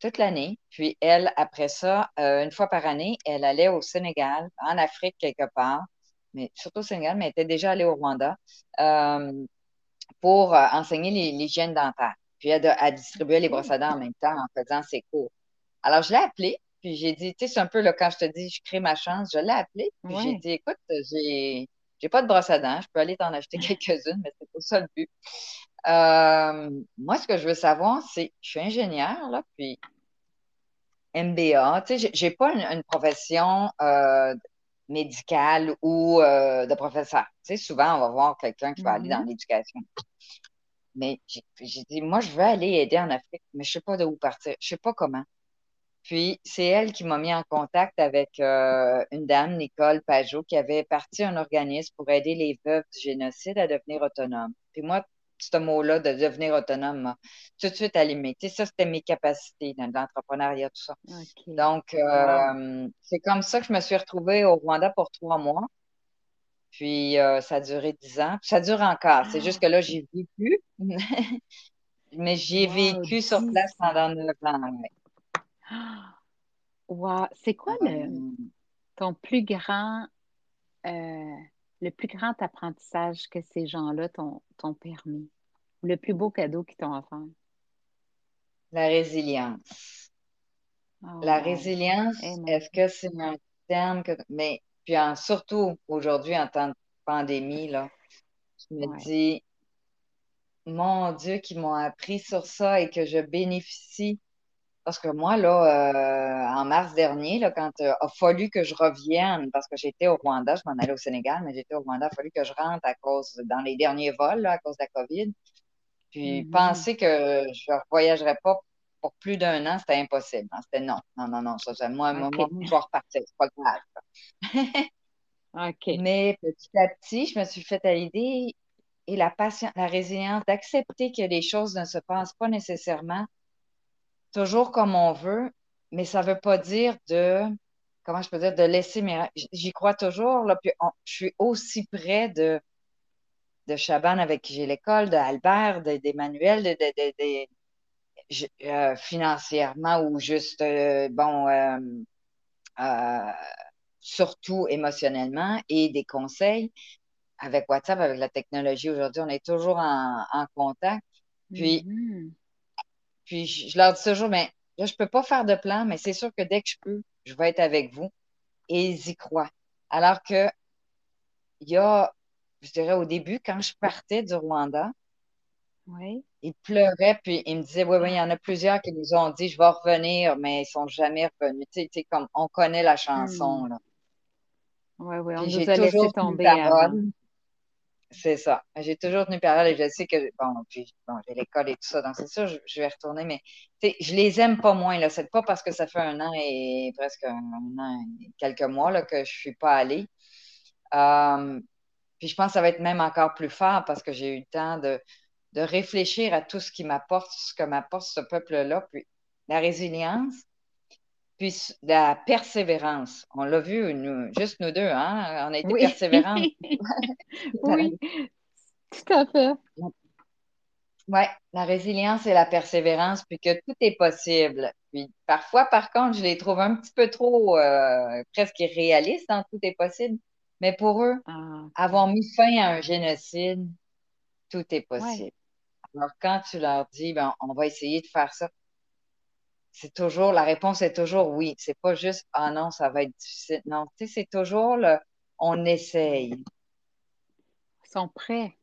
toute l'année. Puis elle, après ça, une fois par année, elle allait au Sénégal, en Afrique quelque part, mais surtout au Sénégal, mais elle était déjà allée au Rwanda pour enseigner l'hygiène dentaire. Puis elle, distribuait les brosses à dents en même temps en faisant ses cours. Alors, je l'ai appelée, puis j'ai dit, tu sais, c'est un peu là, quand je te dis, je crée ma chance, je l'ai appelée, puis j'ai dit, écoute, j'ai, j'ai pas de brosse à dents, je peux aller t'en acheter (laughs) quelques-unes, mais c'est pas ça le but. Euh, moi, ce que je veux savoir, c'est, je suis ingénieure, là, puis MBA, tu sais, j'ai pas une, profession euh, médicale ou euh, de professeur. Tu sais, souvent, on va voir quelqu'un qui va aller dans mm-hmm. l'éducation. Mais j'ai dit, moi, je veux aller aider en Afrique, mais je sais pas de où partir, je sais pas comment. Puis, c'est elle qui m'a mis en contact avec euh, une dame, Nicole Pajot, qui avait parti un organisme pour aider les veuves du génocide à devenir autonomes. Puis moi, ce mot-là de devenir autonome tout de suite allumé. Tu sais, ça, c'était mes capacités dans l'entrepreneuriat, tout ça. Donc, euh, c'est comme ça que je me suis retrouvée au Rwanda pour trois mois. Puis, euh, ça a duré dix ans. Puis, ça dure encore. C'est juste que là, j'ai vécu. (laughs) Mais j'ai vécu sur place pendant neuf ans. Wow. C'est quoi le, ton plus grand, euh, le plus grand apprentissage que ces gens-là t'ont permis? Le plus beau cadeau qu'ils t'ont offert? La résilience. Oh, la résilience, est-ce que c'est un terme que. Mais puis surtout aujourd'hui, en temps de pandémie, là, je me dis, mon Dieu, qu'ils m'ont appris sur ça et que je bénéficie parce que moi, là, euh, en mars dernier, là, quand il euh, a fallu que je revienne, parce que j'étais au Rwanda, je m'en allais au Sénégal, mais j'étais au Rwanda, il a fallu que je rentre à cause, dans les derniers vols, à cause de la COVID. Puis mm-hmm. penser que je ne voyagerais pas pour plus d'un an, c'était impossible. Hein. C'était non, non, non, non. Ça, moi, moi, je vais repartir, c'est pas grave. (laughs) Mais petit à petit, je me suis fait à l'idée et la patience, la résilience d'accepter que les choses ne se passent pas nécessairement toujours comme on veut, mais ça ne veut pas dire de, comment je peux dire, de laisser mes. J'y crois toujours, là, puis je suis aussi près de, de Chaban avec qui j'ai l'école, d'Emmanuel, de, de, euh, financièrement ou juste, euh, bon, euh, surtout émotionnellement et des conseils. Avec WhatsApp, avec la technologie aujourd'hui, on est toujours en, contact. Puis, mm-hmm. Puis je, leur dis toujours, mais là, je ne peux pas faire de plan, mais c'est sûr que dès que je peux, je vais être avec vous. Et ils y croient. Alors que il y a, je dirais au début, quand je partais du Rwanda, oui. ils pleuraient, puis ils me disaient, oui, oui, il y en a plusieurs qui nous ont dit, je vais revenir, mais ils ne sont jamais revenus. Tu sais, comme on connaît la chanson, hmm. là. Oui, oui, on nous a laissé tomber avant. C'est ça. J'ai toujours tenu parole et je sais que, bon, j'ai l'école et tout ça, donc c'est sûr, je, vais retourner, mais je les aime pas moins. Ce n'est pas parce que ça fait un an et presque un, an et quelques mois là, que je suis pas allée. Euh, puis je pense que ça va être même encore plus fort parce que j'ai eu le temps de, de réfléchir à tout ce qui m'apporte, ce que m'apporte ce peuple-là, puis la résilience, puis la persévérance. On l'a vu, nous, juste nous deux, hein? On a été persévérants. (laughs) oui, tout à fait. Oui, la résilience et la persévérance, puis que tout est possible. Puis parfois, par contre, je les trouve un petit peu trop euh, presque irréalistes dans tout est possible. Mais pour eux, ah. avoir mis fin à un génocide, tout est possible. Alors, quand tu leur dis, ben, on va essayer de faire ça, c'est toujours, la réponse est toujours oui. C'est pas juste, ah non, ça va être difficile. Non, tu sais, c'est toujours le, on essaye. Ils sont prêts.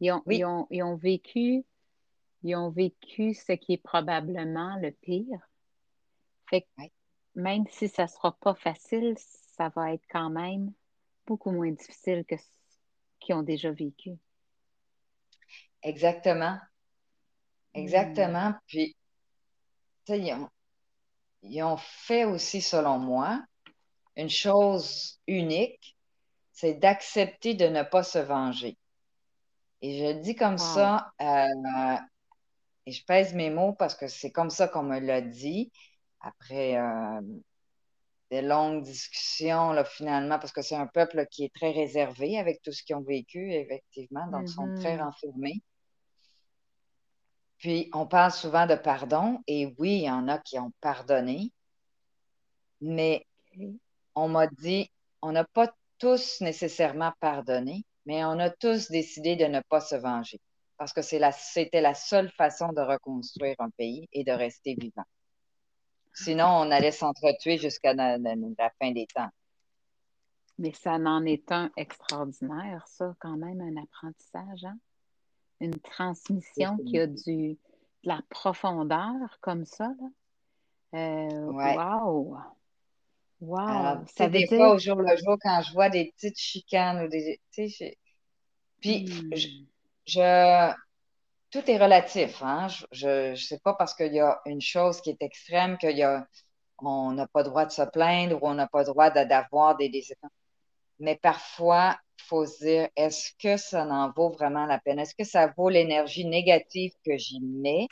Ils ont, ils ont, ils ont vécu, ils ont vécu ce qui est probablement le pire. Fait que même si ça sera pas facile, ça va être quand même beaucoup moins difficile que ce qu'ils ont déjà vécu. Exactement. Exactement. Puis ils ont, fait aussi, selon moi, une chose unique, c'est d'accepter de ne pas se venger. Et je le dis comme ça, euh, et je pèse mes mots parce que c'est comme ça qu'on me l'a dit, après euh, des longues discussions, là, finalement, parce que c'est un peuple qui est très réservé avec tout ce qu'ils ont vécu, effectivement, donc ils sont très mm-hmm. renfermés. Puis, on parle souvent de pardon, et oui, il y en a qui ont pardonné, mais on m'a dit, on n'a pas tous nécessairement pardonné, mais on a tous décidé de ne pas se venger. parce que c'était la seule façon de reconstruire un pays et de rester vivant. Sinon, on allait s'entretuer jusqu'à la, fin des temps. Mais ça n'en est un extraordinaire, ça, quand même, un apprentissage. Hein? Une transmission qui a du, de la profondeur comme ça. Euh, Wow! Wow! ça des fois, au jour le jour, quand je vois des petites chicanes ou des. Puis, hmm. je, tout est relatif. Hein? Je ne sais pas parce qu'il y a une chose qui est extrême qu'il y a on n'a pas le droit de se plaindre ou on n'a pas le droit d'avoir des décisions. Mais parfois, faut se dire, est-ce que ça en vaut vraiment la peine? Est-ce que ça vaut l'énergie négative que j'y mets?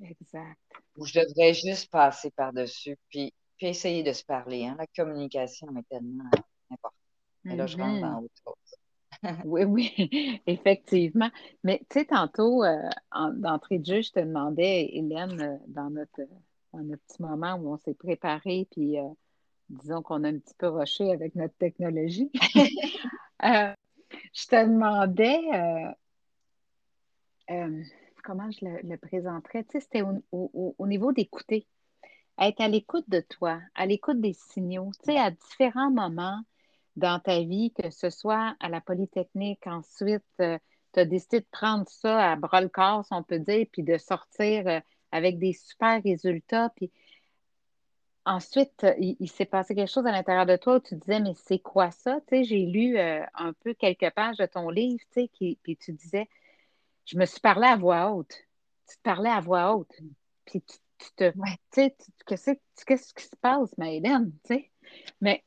Exact. Ou je devrais juste passer par-dessus, puis, puis essayer de se parler. Hein? La communication est tellement importante. Et là, je rentre dans mm-hmm. autre chose. (laughs) oui, oui, effectivement. Mais tu sais, tantôt, euh, d'entrée de jeu, je te demandais, Hélène, euh, dans notre, dans notre petit moment où on s'est préparé, puis euh, disons qu'on a un petit peu rushé avec notre technologie, (laughs) (laughs) je te demandais comment je le, présenterais? Tu sais, c'était au, au niveau d'écouter. Être à l'écoute de toi, à l'écoute des signaux, tu sais, à différents moments dans ta vie, que ce soit à la Polytechnique, ensuite, euh, tu as décidé de prendre ça à bras le corps, si on peut dire, puis de sortir euh, avec des super résultats. Puis ensuite, il, s'est passé quelque chose à l'intérieur de toi où tu disais, mais c'est quoi ça? Tu sais, j'ai lu euh, un peu quelques pages de ton livre, tu sais, qui, puis tu disais, je me suis parlé à voix haute. Tu te parlais à voix haute. Puis tu, te. Tu sais, qu'est-ce qui se passe, ma Hélène? Tu sais? Mais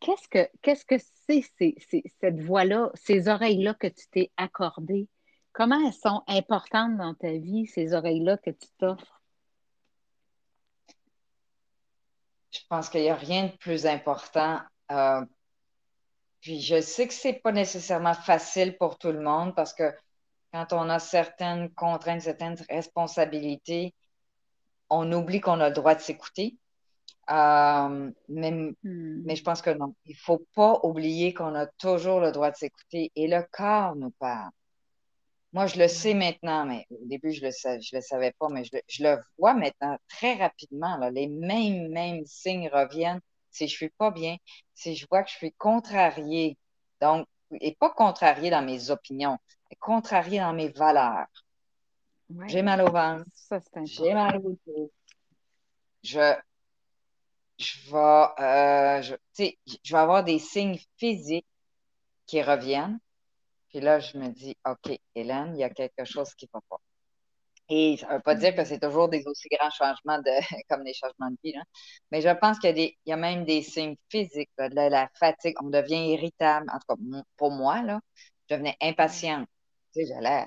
qu'est-ce que qu'est-ce que c'est cette voix-là, ces oreilles-là que tu t'es accordées? Comment elles sont importantes dans ta vie, ces oreilles-là que tu t'offres? Je pense qu'il n'y a rien de plus important. Euh, puis je sais que ce n'est pas nécessairement facile pour tout le monde parce que quand on a certaines contraintes, certaines responsabilités, on oublie qu'on a le droit de s'écouter. Euh, mais, hmm. mais je pense que non. Il ne faut pas oublier qu'on a toujours le droit de s'écouter et le corps nous parle. Moi, je le sais maintenant, mais au début, je ne le, je le savais pas, mais je le, je le vois maintenant très rapidement. Là, les mêmes, mêmes signes reviennent. Si je ne suis pas bien, si je vois que je suis contrariée, donc, et pas contrariée dans mes opinions, mais contrariée dans mes valeurs. J'ai mal au ventre. J'ai mal au dos. Je, je vais, euh, je, je vais avoir des signes physiques qui reviennent. Puis là, je me dis, OK, Hélène, il y a quelque chose qui ne va pas. Et ça ne veut pas dire que c'est toujours des aussi grands changements de, (laughs) comme des changements de vie, mais je pense qu'il y, a y a même des signes physiques, de la, fatigue, on devient irritable. En tout cas, pour moi, là, je devenais impatiente. J'allais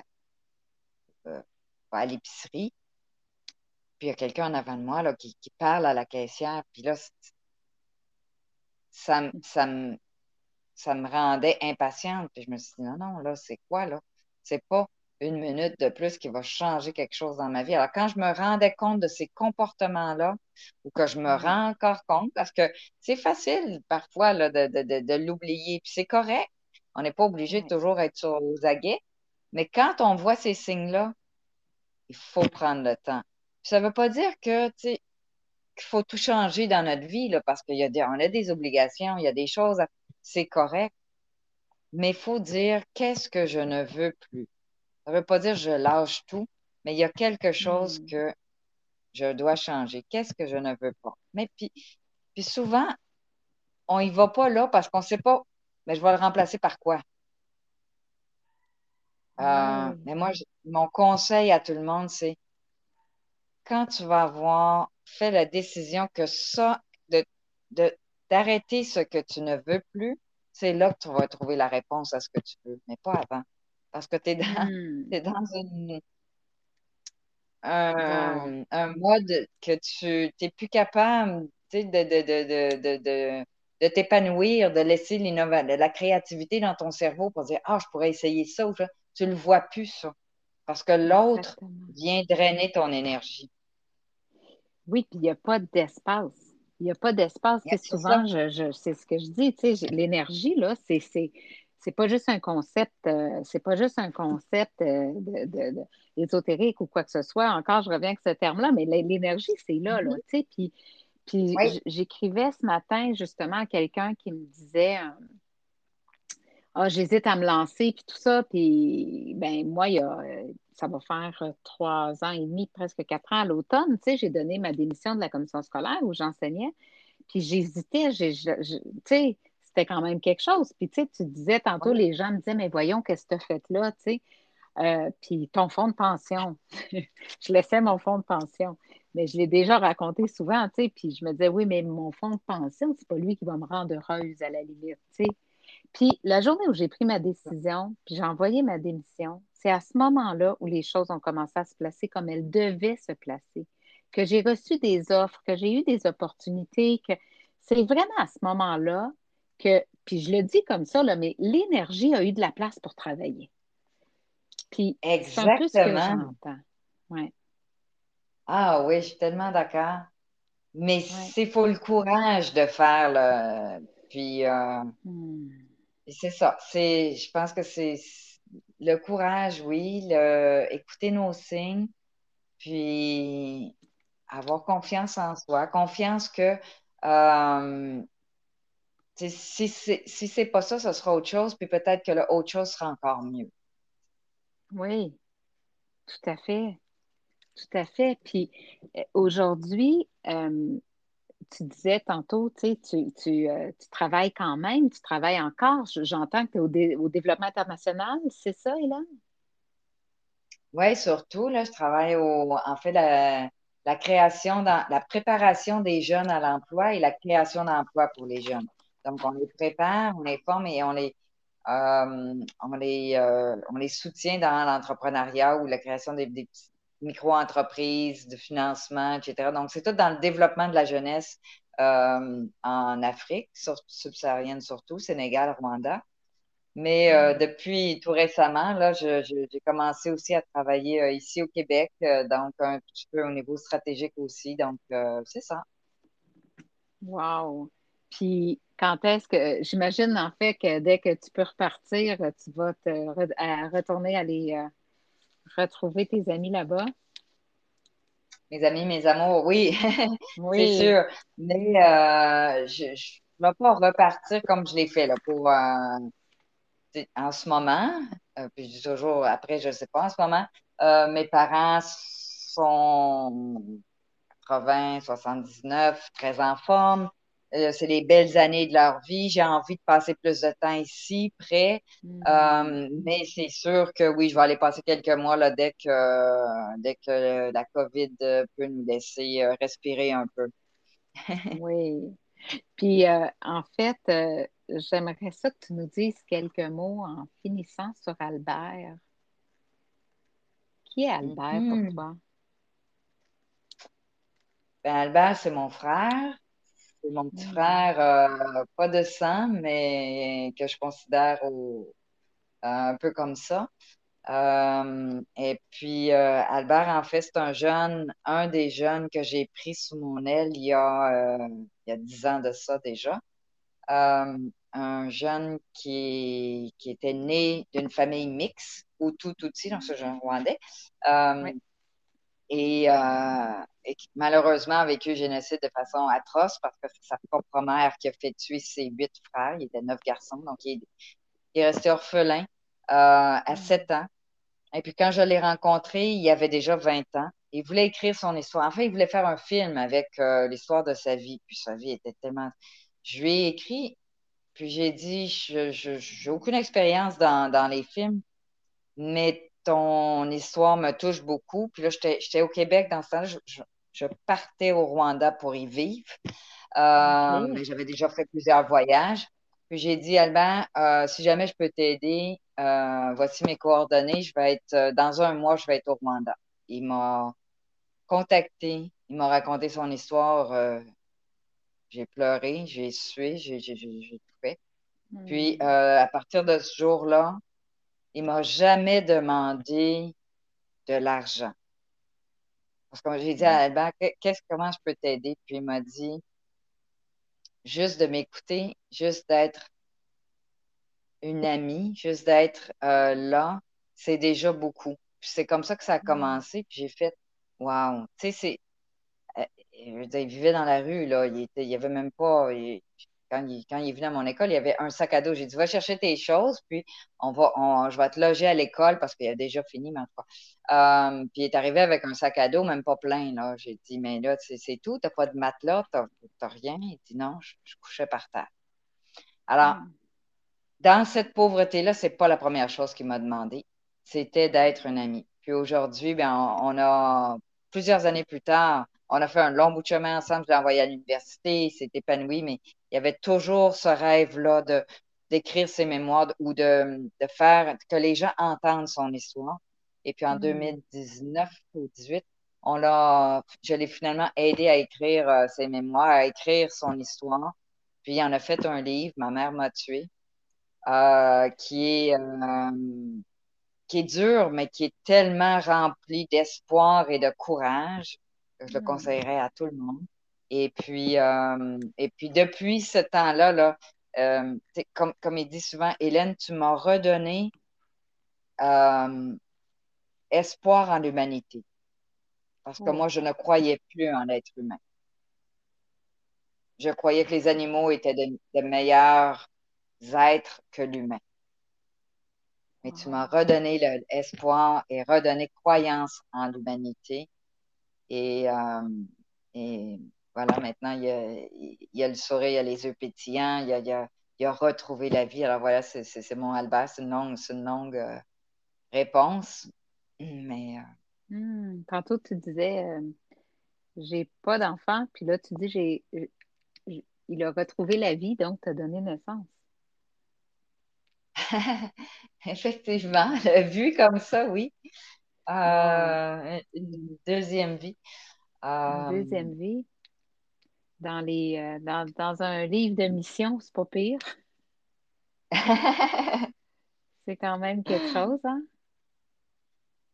euh, à l'épicerie, puis il y a quelqu'un en avant de moi là, qui, parle à la caissière, puis là, ça, ça, me, ça me rendait impatiente. Puis je me suis dit, non, non, là, c'est quoi, là? C'est pas une minute de plus qui va changer quelque chose dans ma vie. Alors, quand je me rendais compte de ces comportements-là, ou que je me mm. rends encore compte, parce que c'est facile parfois là, de, de, de, l'oublier, puis c'est correct. On n'est pas obligé de toujours être sur aux aguets. Mais quand on voit ces signes-là, il faut prendre le temps ça ne veut pas dire que, qu'il faut tout changer dans notre vie, là, parce qu'on a des obligations, il y a des choses, c'est correct. Mais il faut dire qu'est-ce que je ne veux plus. Ça ne veut pas dire je lâche tout, mais il y a quelque chose hmm. que je dois changer. Qu'est-ce que je ne veux pas? Mais puis, puis souvent, on n'y va pas là parce qu'on ne sait pas, mais je vais le remplacer par quoi? Euh, mais moi, mon conseil à tout le monde, c'est quand tu vas avoir fait la décision que ça, de, d'arrêter ce que tu ne veux plus, c'est là que tu vas trouver la réponse à ce que tu veux, mais pas avant. Parce que tu es dans, hmm. (laughs) dans une, un, mode que tu n'es plus capable de, de, de, de, t'épanouir, de laisser la créativité dans ton cerveau pour dire Ah, je pourrais essayer ça ou ça. Tu ne le vois plus, ça. Parce que l'autre vient drainer ton énergie. Oui, puis il n'y a pas d'espace. Il n'y a pas d'espace. souvent, je, c'est ce que je dis, tu sais, l'énergie, là, c'est, c'est pas juste un concept, euh, c'est pas juste un concept euh, de, ésotérique ou quoi que ce soit. Encore, je reviens avec ce terme-là, mais l'énergie, c'est là, là, mm-hmm. tu sais. Puis, puis j'écrivais ce matin justement à quelqu'un qui me disait Ah, j'hésite à me lancer, puis tout ça. Puis, ben moi, il y a, ça va faire trois ans et demi, presque quatre ans à l'automne, tu sais, j'ai donné ma démission de la commission scolaire où j'enseignais. Puis j'hésitais, tu sais, c'était quand même quelque chose. Puis tu sais, tu disais tantôt, les gens me disaient, mais voyons, qu'est-ce que tu as fait là, tu sais. Euh, puis ton fonds de pension. (laughs) je laissais mon fonds de pension. Mais je l'ai déjà raconté souvent, tu sais. Puis je me disais, oui, mais mon fonds de pension, c'est pas lui qui va me rendre heureuse à la limite, tu sais. Puis la journée où j'ai pris ma décision, puis j'ai envoyé ma démission, c'est à ce moment-là où les choses ont commencé à se placer comme elles devaient se placer que j'ai reçu des offres, que j'ai eu des opportunités, que c'est vraiment à ce moment-là que, puis je le dis comme ça, là, mais l'énergie a eu de la place pour travailler. Puis que j'entends. Ouais. Ah oui, je suis tellement d'accord. Mais c'est faut le courage de faire le. Puis euh, hmm. c'est ça. C'est, je pense que c'est le courage, oui, le, écouter nos signes, puis avoir confiance en soi, confiance que euh, si c'est si pas ça, ce sera autre chose, puis peut-être que l'autre chose sera encore mieux. Oui, tout à fait. Tout à fait. Puis euh, aujourd'hui, euh, tu disais tantôt, tu, tu, tu, travailles quand même, tu travailles encore. J'entends que tu es au, développement international, c'est ça, Hélène? Oui, surtout, là, je travaille au, en fait, la, création, dans, la préparation des jeunes à l'emploi et la création d'emplois pour les jeunes. Donc, on les prépare, on les forme et on les, euh, euh, soutient dans l'entrepreneuriat ou la création des, micro-entreprises, de financement, etc. Donc, c'est tout dans le développement de la jeunesse euh, en Afrique, subsaharienne surtout, Sénégal, Rwanda. Mais euh, depuis tout récemment, là, j'ai commencé aussi à travailler euh, ici au Québec, donc un petit peu au niveau stratégique aussi. Donc, c'est ça. Wow! Puis, quand est-ce que, j'imagine en fait que dès que tu peux repartir, tu vas te retourner aller retrouver tes amis là-bas? Mes amis, mes amours, oui, (laughs) c'est sûr. Mais je ne vais pas repartir comme je l'ai fait là, pour en ce moment, euh, puis je dis toujours après, je ne sais pas en ce moment, euh, mes parents sont 80, 79, très en forme. Euh, c'est les belles années de leur vie. J'ai envie de passer plus de temps ici, près. Mm. mais c'est sûr que oui, je vais aller passer quelques mois là, dès que, dès que la COVID peut nous laisser respirer un peu. (laughs) oui. Puis, en fait, j'aimerais ça que tu nous dises quelques mots en finissant sur Albert. Qui est Albert pour mm-hmm. toi? Ben, Albert, c'est mon frère. C'est mon petit frère, euh, pas de sang, mais que je considère un peu comme ça. Euh, et puis, euh, Albert, en fait, c'est un jeune, un des jeunes que j'ai pris sous mon aile il y a, il y a dix ans de ça déjà. Un jeune qui, qui était né d'une famille mixte, ou tout outil dans ce jeune rwandais, euh, et, euh, et, qui malheureusement a vécu le génocide de façon atroce parce que c'est sa propre mère qui a fait tuer ses huit frères. Il était neuf garçons, donc il est, resté orphelin euh, à sept ans. Et puis quand je l'ai rencontré, il avait déjà 20 ans. Il voulait écrire son histoire. En fait, il voulait faire un film avec l'histoire de sa vie. Puis sa vie était tellement... Je lui ai écrit puis j'ai dit, je n'ai aucune expérience dans, les films, mais ton histoire me touche beaucoup. Puis là, j'étais au Québec dans ce temps-là. Je, partais au Rwanda pour y vivre. Euh, mais j'avais déjà fait plusieurs voyages. Puis j'ai dit, Albert, euh, si jamais je peux t'aider, euh, voici mes coordonnées. Je vais être, dans un mois, je vais être au Rwanda. Il m'a contacté. Il m'a raconté son histoire. J'ai pleuré, j'ai sué, j'ai tout fait. Puis, hmm. à partir de ce jour-là, il m'a jamais demandé de l'argent. Parce que j'ai dit à hmm. Albert, qu'est-ce, comment je peux t'aider? Puis il m'a dit, juste de m'écouter, juste d'être une amie, juste d'être euh, là, c'est déjà beaucoup. c'est comme ça que ça a mm. commencé. Puis j'ai fait, wow, tu sais, c'est. Euh, je veux dire, il vivait dans la rue, là. Il, était, il avait même pas. Quand, il, quand il est venu à mon école, il y avait un sac à dos. J'ai dit, va chercher tes choses, puis on va, on, je vais te loger à l'école parce qu'il a déjà fini, mais en tout cas. Euh, puis il est arrivé avec un sac à dos, même pas plein, là. J'ai dit, mais là, c'est tout, t'as pas de matelas, t'as rien. Il dit, non, je, couchais par terre. Alors, mm dans cette pauvreté-là, c'est pas la première chose qu'il m'a demandé. C'était d'être un ami. Puis aujourd'hui, ben, on, a plusieurs années plus tard, on a fait un long bout de chemin ensemble. Je l'ai envoyé à l'université, il s'est épanoui, mais il y avait toujours ce rêve-là de d'écrire ses mémoires ou de, de, faire que les gens entendent son histoire. Et puis en 2019 hmm. ou 2018, on l'a, je l'ai finalement aidé à écrire euh, ses mémoires, à écrire son histoire. Puis il en a fait un livre, Ma mère m'a tué. Euh, qui est euh, qui est dur, mais qui est tellement rempli d'espoir et de courage que je le hmm. conseillerais à tout le monde. Et puis, euh, et puis depuis ce temps-là, là, comme, comme il dit souvent, Hélène, tu m'as redonné espoir en l'humanité. Parce que moi, je ne croyais plus en l'être humain. Je croyais que les animaux étaient de meilleurs êtres que l'humain. Mais tu m'as redonné l'espoir et redonné croyance en l'humanité. Et, euh, et, voilà, maintenant, il y, a, il y, a, le sourire, il y a les yeux pétillants, il y a, il a, retrouvé la vie. Alors voilà, c'est mon Albert, c'est une longue, une longue euh, réponse. Mais. Euh, hmm, tantôt, tu disais, j'ai pas d'enfant, puis là, tu dis, j'ai, il a retrouvé la vie, donc tu as donné naissance. (laughs) Effectivement, (laughs) vu comme ça, oui. Euh, une deuxième vie. Une euh, deuxième vie. Dans, les, euh, dans, un livre de mission, c'est pas pire. (laughs) c'est quand même quelque chose, hein?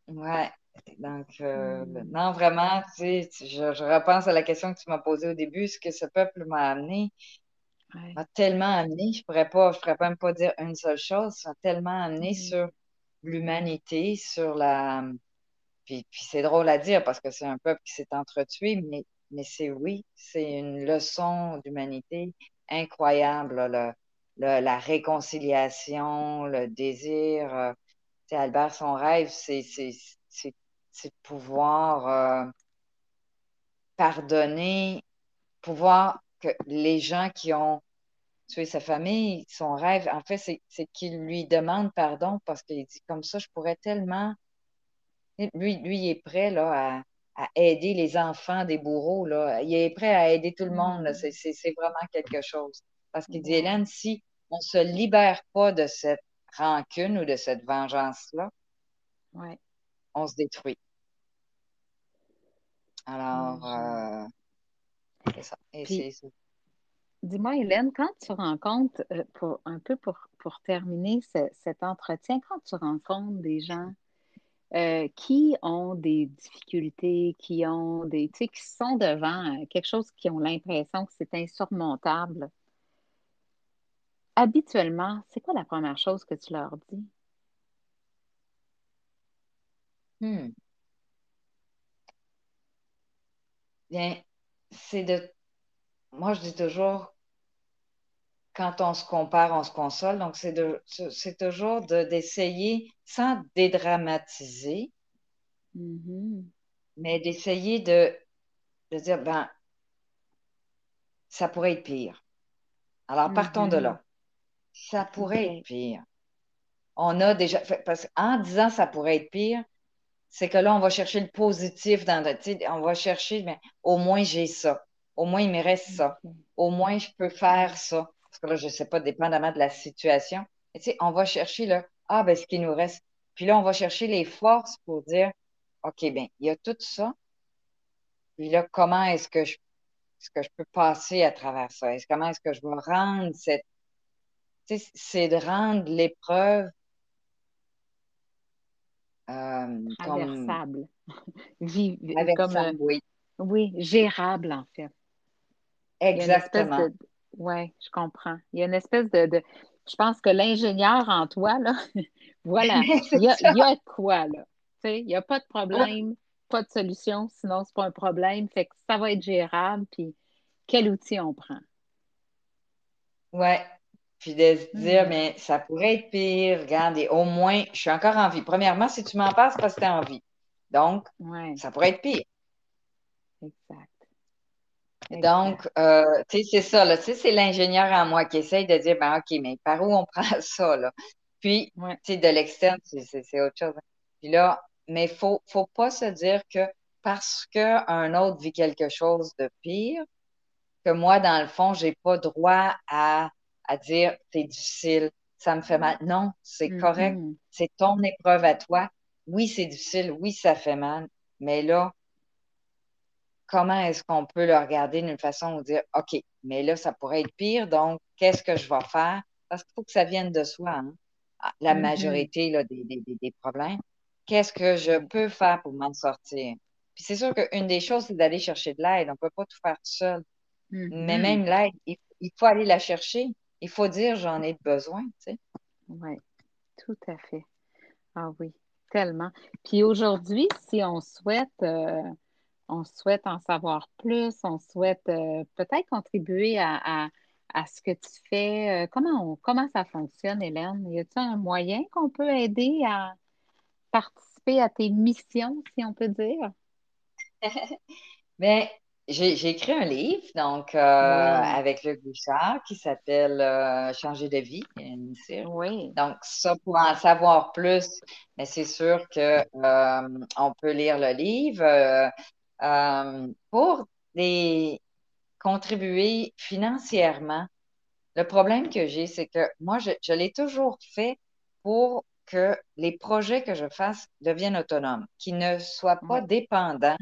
Ouais. Donc, hmm. non, vraiment, tu sais, je, je, repense à la question que tu m'as posée au début, ce que ce peuple m'a amené m'a tellement amené, je pourrais pas, je pourrais même pas dire une seule chose, ça m'a tellement amené mm-hmm. sur l'humanité, sur la. Puis, c'est drôle à dire parce que c'est un peuple qui s'est entretué, mais, mais c'est oui, c'est une leçon d'humanité incroyable, la réconciliation, le désir. Euh, Albert, son rêve, c'est de pouvoir euh, pardonner, pouvoir que les gens qui ont tué sa famille, son rêve, en fait, c'est qu'il lui demande pardon parce qu'il dit comme ça, je pourrais tellement. Lui, lui il est prêt là, à, aider les enfants des bourreaux. Là. Il est prêt à aider tout le monde. Mm. C'est vraiment quelque chose. Parce qu'il dit, Hélène, si on ne se libère pas de cette rancune ou de cette vengeance-là, ouais. on se détruit. Alors, euh, Dis-moi, Hélène, quand tu rencontres, euh, pour, un peu pour, terminer cet entretien, quand tu rencontres des gens euh, qui ont des difficultés, qui ont des, tu sais, qui sont devant euh, quelque chose qui ont l'impression que c'est insurmontable, habituellement, c'est quoi la première chose que tu leur dis? Hmm. Bien, c'est de. Moi, je dis toujours, quand on se compare, on se console. Donc, c'est de, toujours d'essayer, sans dédramatiser, mm-hmm. mais d'essayer de, de dire, ben, ça pourrait être pire. Alors, partons de là. Mm-hmm. Ça pourrait être pire. On a déjà, parce qu'en disant ça pourrait être pire, c'est que là, on va chercher le positif dans on va chercher, mais au moins j'ai ça. Au moins, il me reste ça. Au moins, je peux faire ça. Parce que là, je ne sais pas, dépendamment de la situation. tu sais, on va chercher là, ah, ben, ce qui nous reste. Puis là, on va chercher les forces pour dire, OK, bien, il y a tout ça. Puis là, comment est-ce que je, est-ce que je peux passer à travers ça? Est-ce, comment est-ce que je vais rendre cette. Tu sais, c'est de rendre l'épreuve euh, Traversable. (laughs) comme, euh, oui. Oui, gérable, en fait. Exactement. Oui, je comprends. Il y a une espèce de, je pense que l'ingénieur en toi, là, (laughs) voilà, (laughs) il y, a, quoi, là? Il n'y a pas de problème, pas de solution, sinon c'est pas un problème. Fait que ça va être gérable, puis quel outil on prend? Ouais. Puis de se dire, hmm. mais ça pourrait être pire, regarde, et au moins, je suis encore en vie. Premièrement, si tu m'en passes, c'est parce que tu es en vie. Donc, ça pourrait être pire. Exact. Donc, euh, tu sais, c'est ça, là. Tu sais, c'est l'ingénieur en moi qui essaye de dire, ben, OK, mais par où on (laughs) prend ça, là? Puis, tu sais, de l'externe, c'est autre chose. Puis là, mais il faut, faut pas se dire que parce qu'un autre vit quelque chose de pire, que moi, dans le fond, j'ai pas droit à, à dire, c'est difficile, ça me fait mal. Non, c'est correct. Mm-hmm. C'est ton épreuve à toi. Oui, c'est difficile. Oui, ça fait mal. Mais là, comment est-ce qu'on peut le regarder d'une façon où dire, OK, mais là, ça pourrait être pire, donc qu'est-ce que je vais faire? Parce qu'il faut que ça vienne de soi, hein. ah, la mm-hmm. majorité là, des, des, des, problèmes. Qu'est-ce que je peux faire pour m'en sortir? Puis c'est sûr qu'une des choses, c'est d'aller chercher de l'aide. On ne peut pas tout faire tout seul. Mais mm-hmm. même l'aide, il, il, faut aller la chercher. Il faut dire j'en ai besoin, tu sais. Oui, tout à fait. Ah oui, tellement. Puis aujourd'hui, si on souhaite euh, on souhaite en savoir plus, on souhaite euh, peut-être contribuer à, ce que tu fais. Euh, comment, comment ça fonctionne, Hélène? Y a-t-il un moyen qu'on peut aider à participer à tes missions, si on peut dire? (laughs) Bien, j'ai écrit un livre, donc, euh, avec le Bouchard, qui s'appelle Changer de vie. Oui. Donc, ça, pour en savoir plus, mais c'est sûr que on peut lire le livre. Euh, pour les contribuer financièrement, le problème que j'ai, c'est que moi, je, l'ai toujours fait pour que les projets que je fasse deviennent autonomes, qu'ils ne soient pas dépendants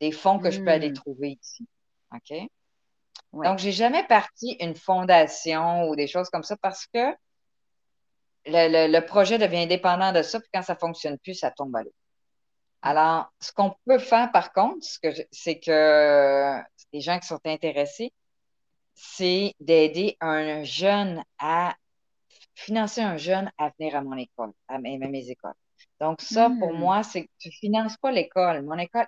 des fonds que je peux aller hmm. trouver ici. OK? Donc, j'ai jamais parti une fondation ou des choses comme ça parce que le, le projet devient dépendant de ça, puis quand ça fonctionne plus, ça tombe à l'eau. Alors, ce qu'on peut faire par contre, c'est que les gens qui sont intéressés, c'est d'aider un jeune à financer un jeune à venir à mon école, à mes, écoles. Donc, ça, pour hmm. moi, c'est que tu ne finances pas l'école. Mon école,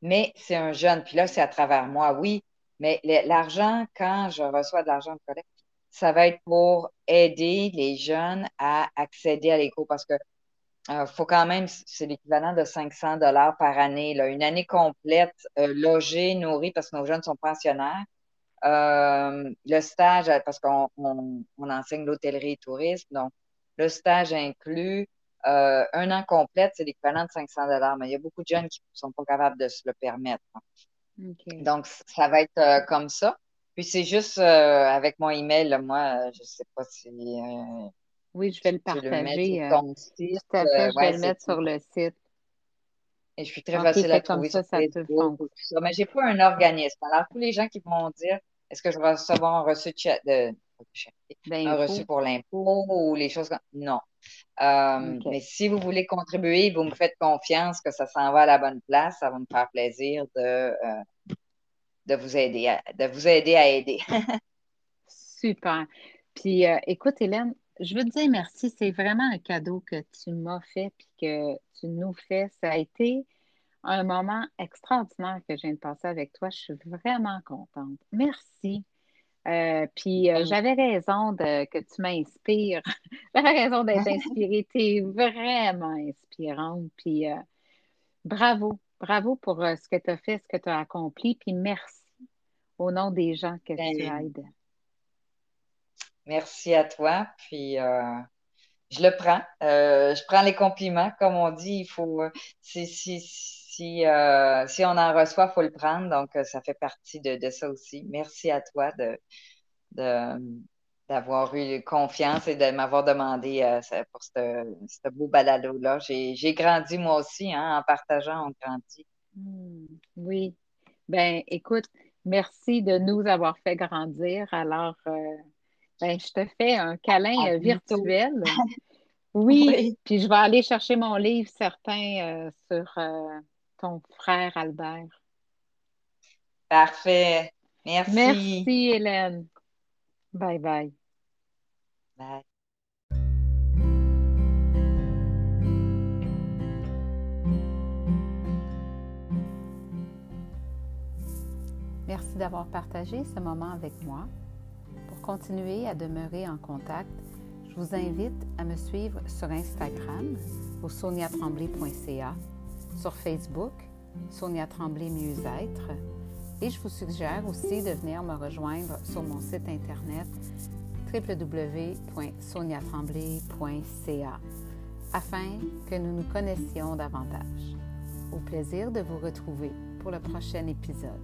mais c'est un jeune. Puis là, c'est à travers moi, oui. Mais l'argent, quand je reçois de l'argent de collecte, ça va être pour aider les jeunes à accéder à l'école parce que il faut quand même, c'est l'équivalent de 500 dollars par année, là, une année complète, euh, logée, nourrie, parce que nos jeunes sont pensionnaires. Euh, le stage, parce qu'on on, enseigne l'hôtellerie et le tourisme, donc le stage inclut euh, un an complète, c'est l'équivalent de 500 dollars, mais il y a beaucoup de jeunes qui ne sont pas capables de se le permettre. Donc, ça va être comme ça. Puis c'est juste avec mon email, moi, je ne sais pas si oui, je vais le partager. Euh, tout à fait, je vais le mettre sur le site. Et je suis très facile à trouver ça, sur Facebook, tout ça. Mais je n'ai pas un organisme. Alors, tous les gens qui vont dire est-ce que je vais recevoir un reçu de, un reçu pour l'impôt ou les choses comme Non. Euh, mais si vous voulez contribuer, vous me faites confiance que ça s'en va à la bonne place, ça va me faire plaisir de, euh, de vous aider à, de vous aider à aider. (laughs) Super. Puis écoute, Hélène, je veux te dire merci. C'est vraiment un cadeau que tu m'as fait puis que tu nous fais. Ça a été un moment extraordinaire que je viens de passer avec toi. Je suis vraiment contente. Merci. Euh, puis euh, j'avais raison de, que tu m'inspires. (laughs) j'avais raison d'être (laughs) inspirée. Tu es vraiment inspirante. Puis euh, bravo. Bravo pour ce que tu as fait, ce que tu as accompli. Puis merci au nom des gens que tu ben, aides. Merci à toi. Puis euh, je le prends. Euh, je prends les compliments. Comme on dit, il faut si, si, si, euh, si on en reçoit, il faut le prendre. Donc, ça fait partie de, de ça aussi. Merci à toi de, d'avoir eu confiance et de m'avoir demandé pour ce, beau balado-là. J'ai, grandi moi aussi, hein, en partageant, on grandit. Hmm, oui. Ben, écoute, merci de nous avoir fait grandir. Alors, ben, je te fais un câlin euh, virtuel. (laughs) Oui, puis je vais aller chercher mon livre certain euh, sur euh, ton frère Albert. Parfait. Merci. Merci, Hélène. Bye bye. Bye. Merci d'avoir partagé ce moment avec moi. Pour continuer à demeurer en contact, je vous invite à me suivre sur Instagram au soniatremblay.ca, sur Facebook, Sonia Tremblay Mieux-être, et je vous suggère aussi de venir me rejoindre sur mon site internet www.soniatremblay.ca afin que nous nous connaissions davantage. Au plaisir de vous retrouver pour le prochain épisode.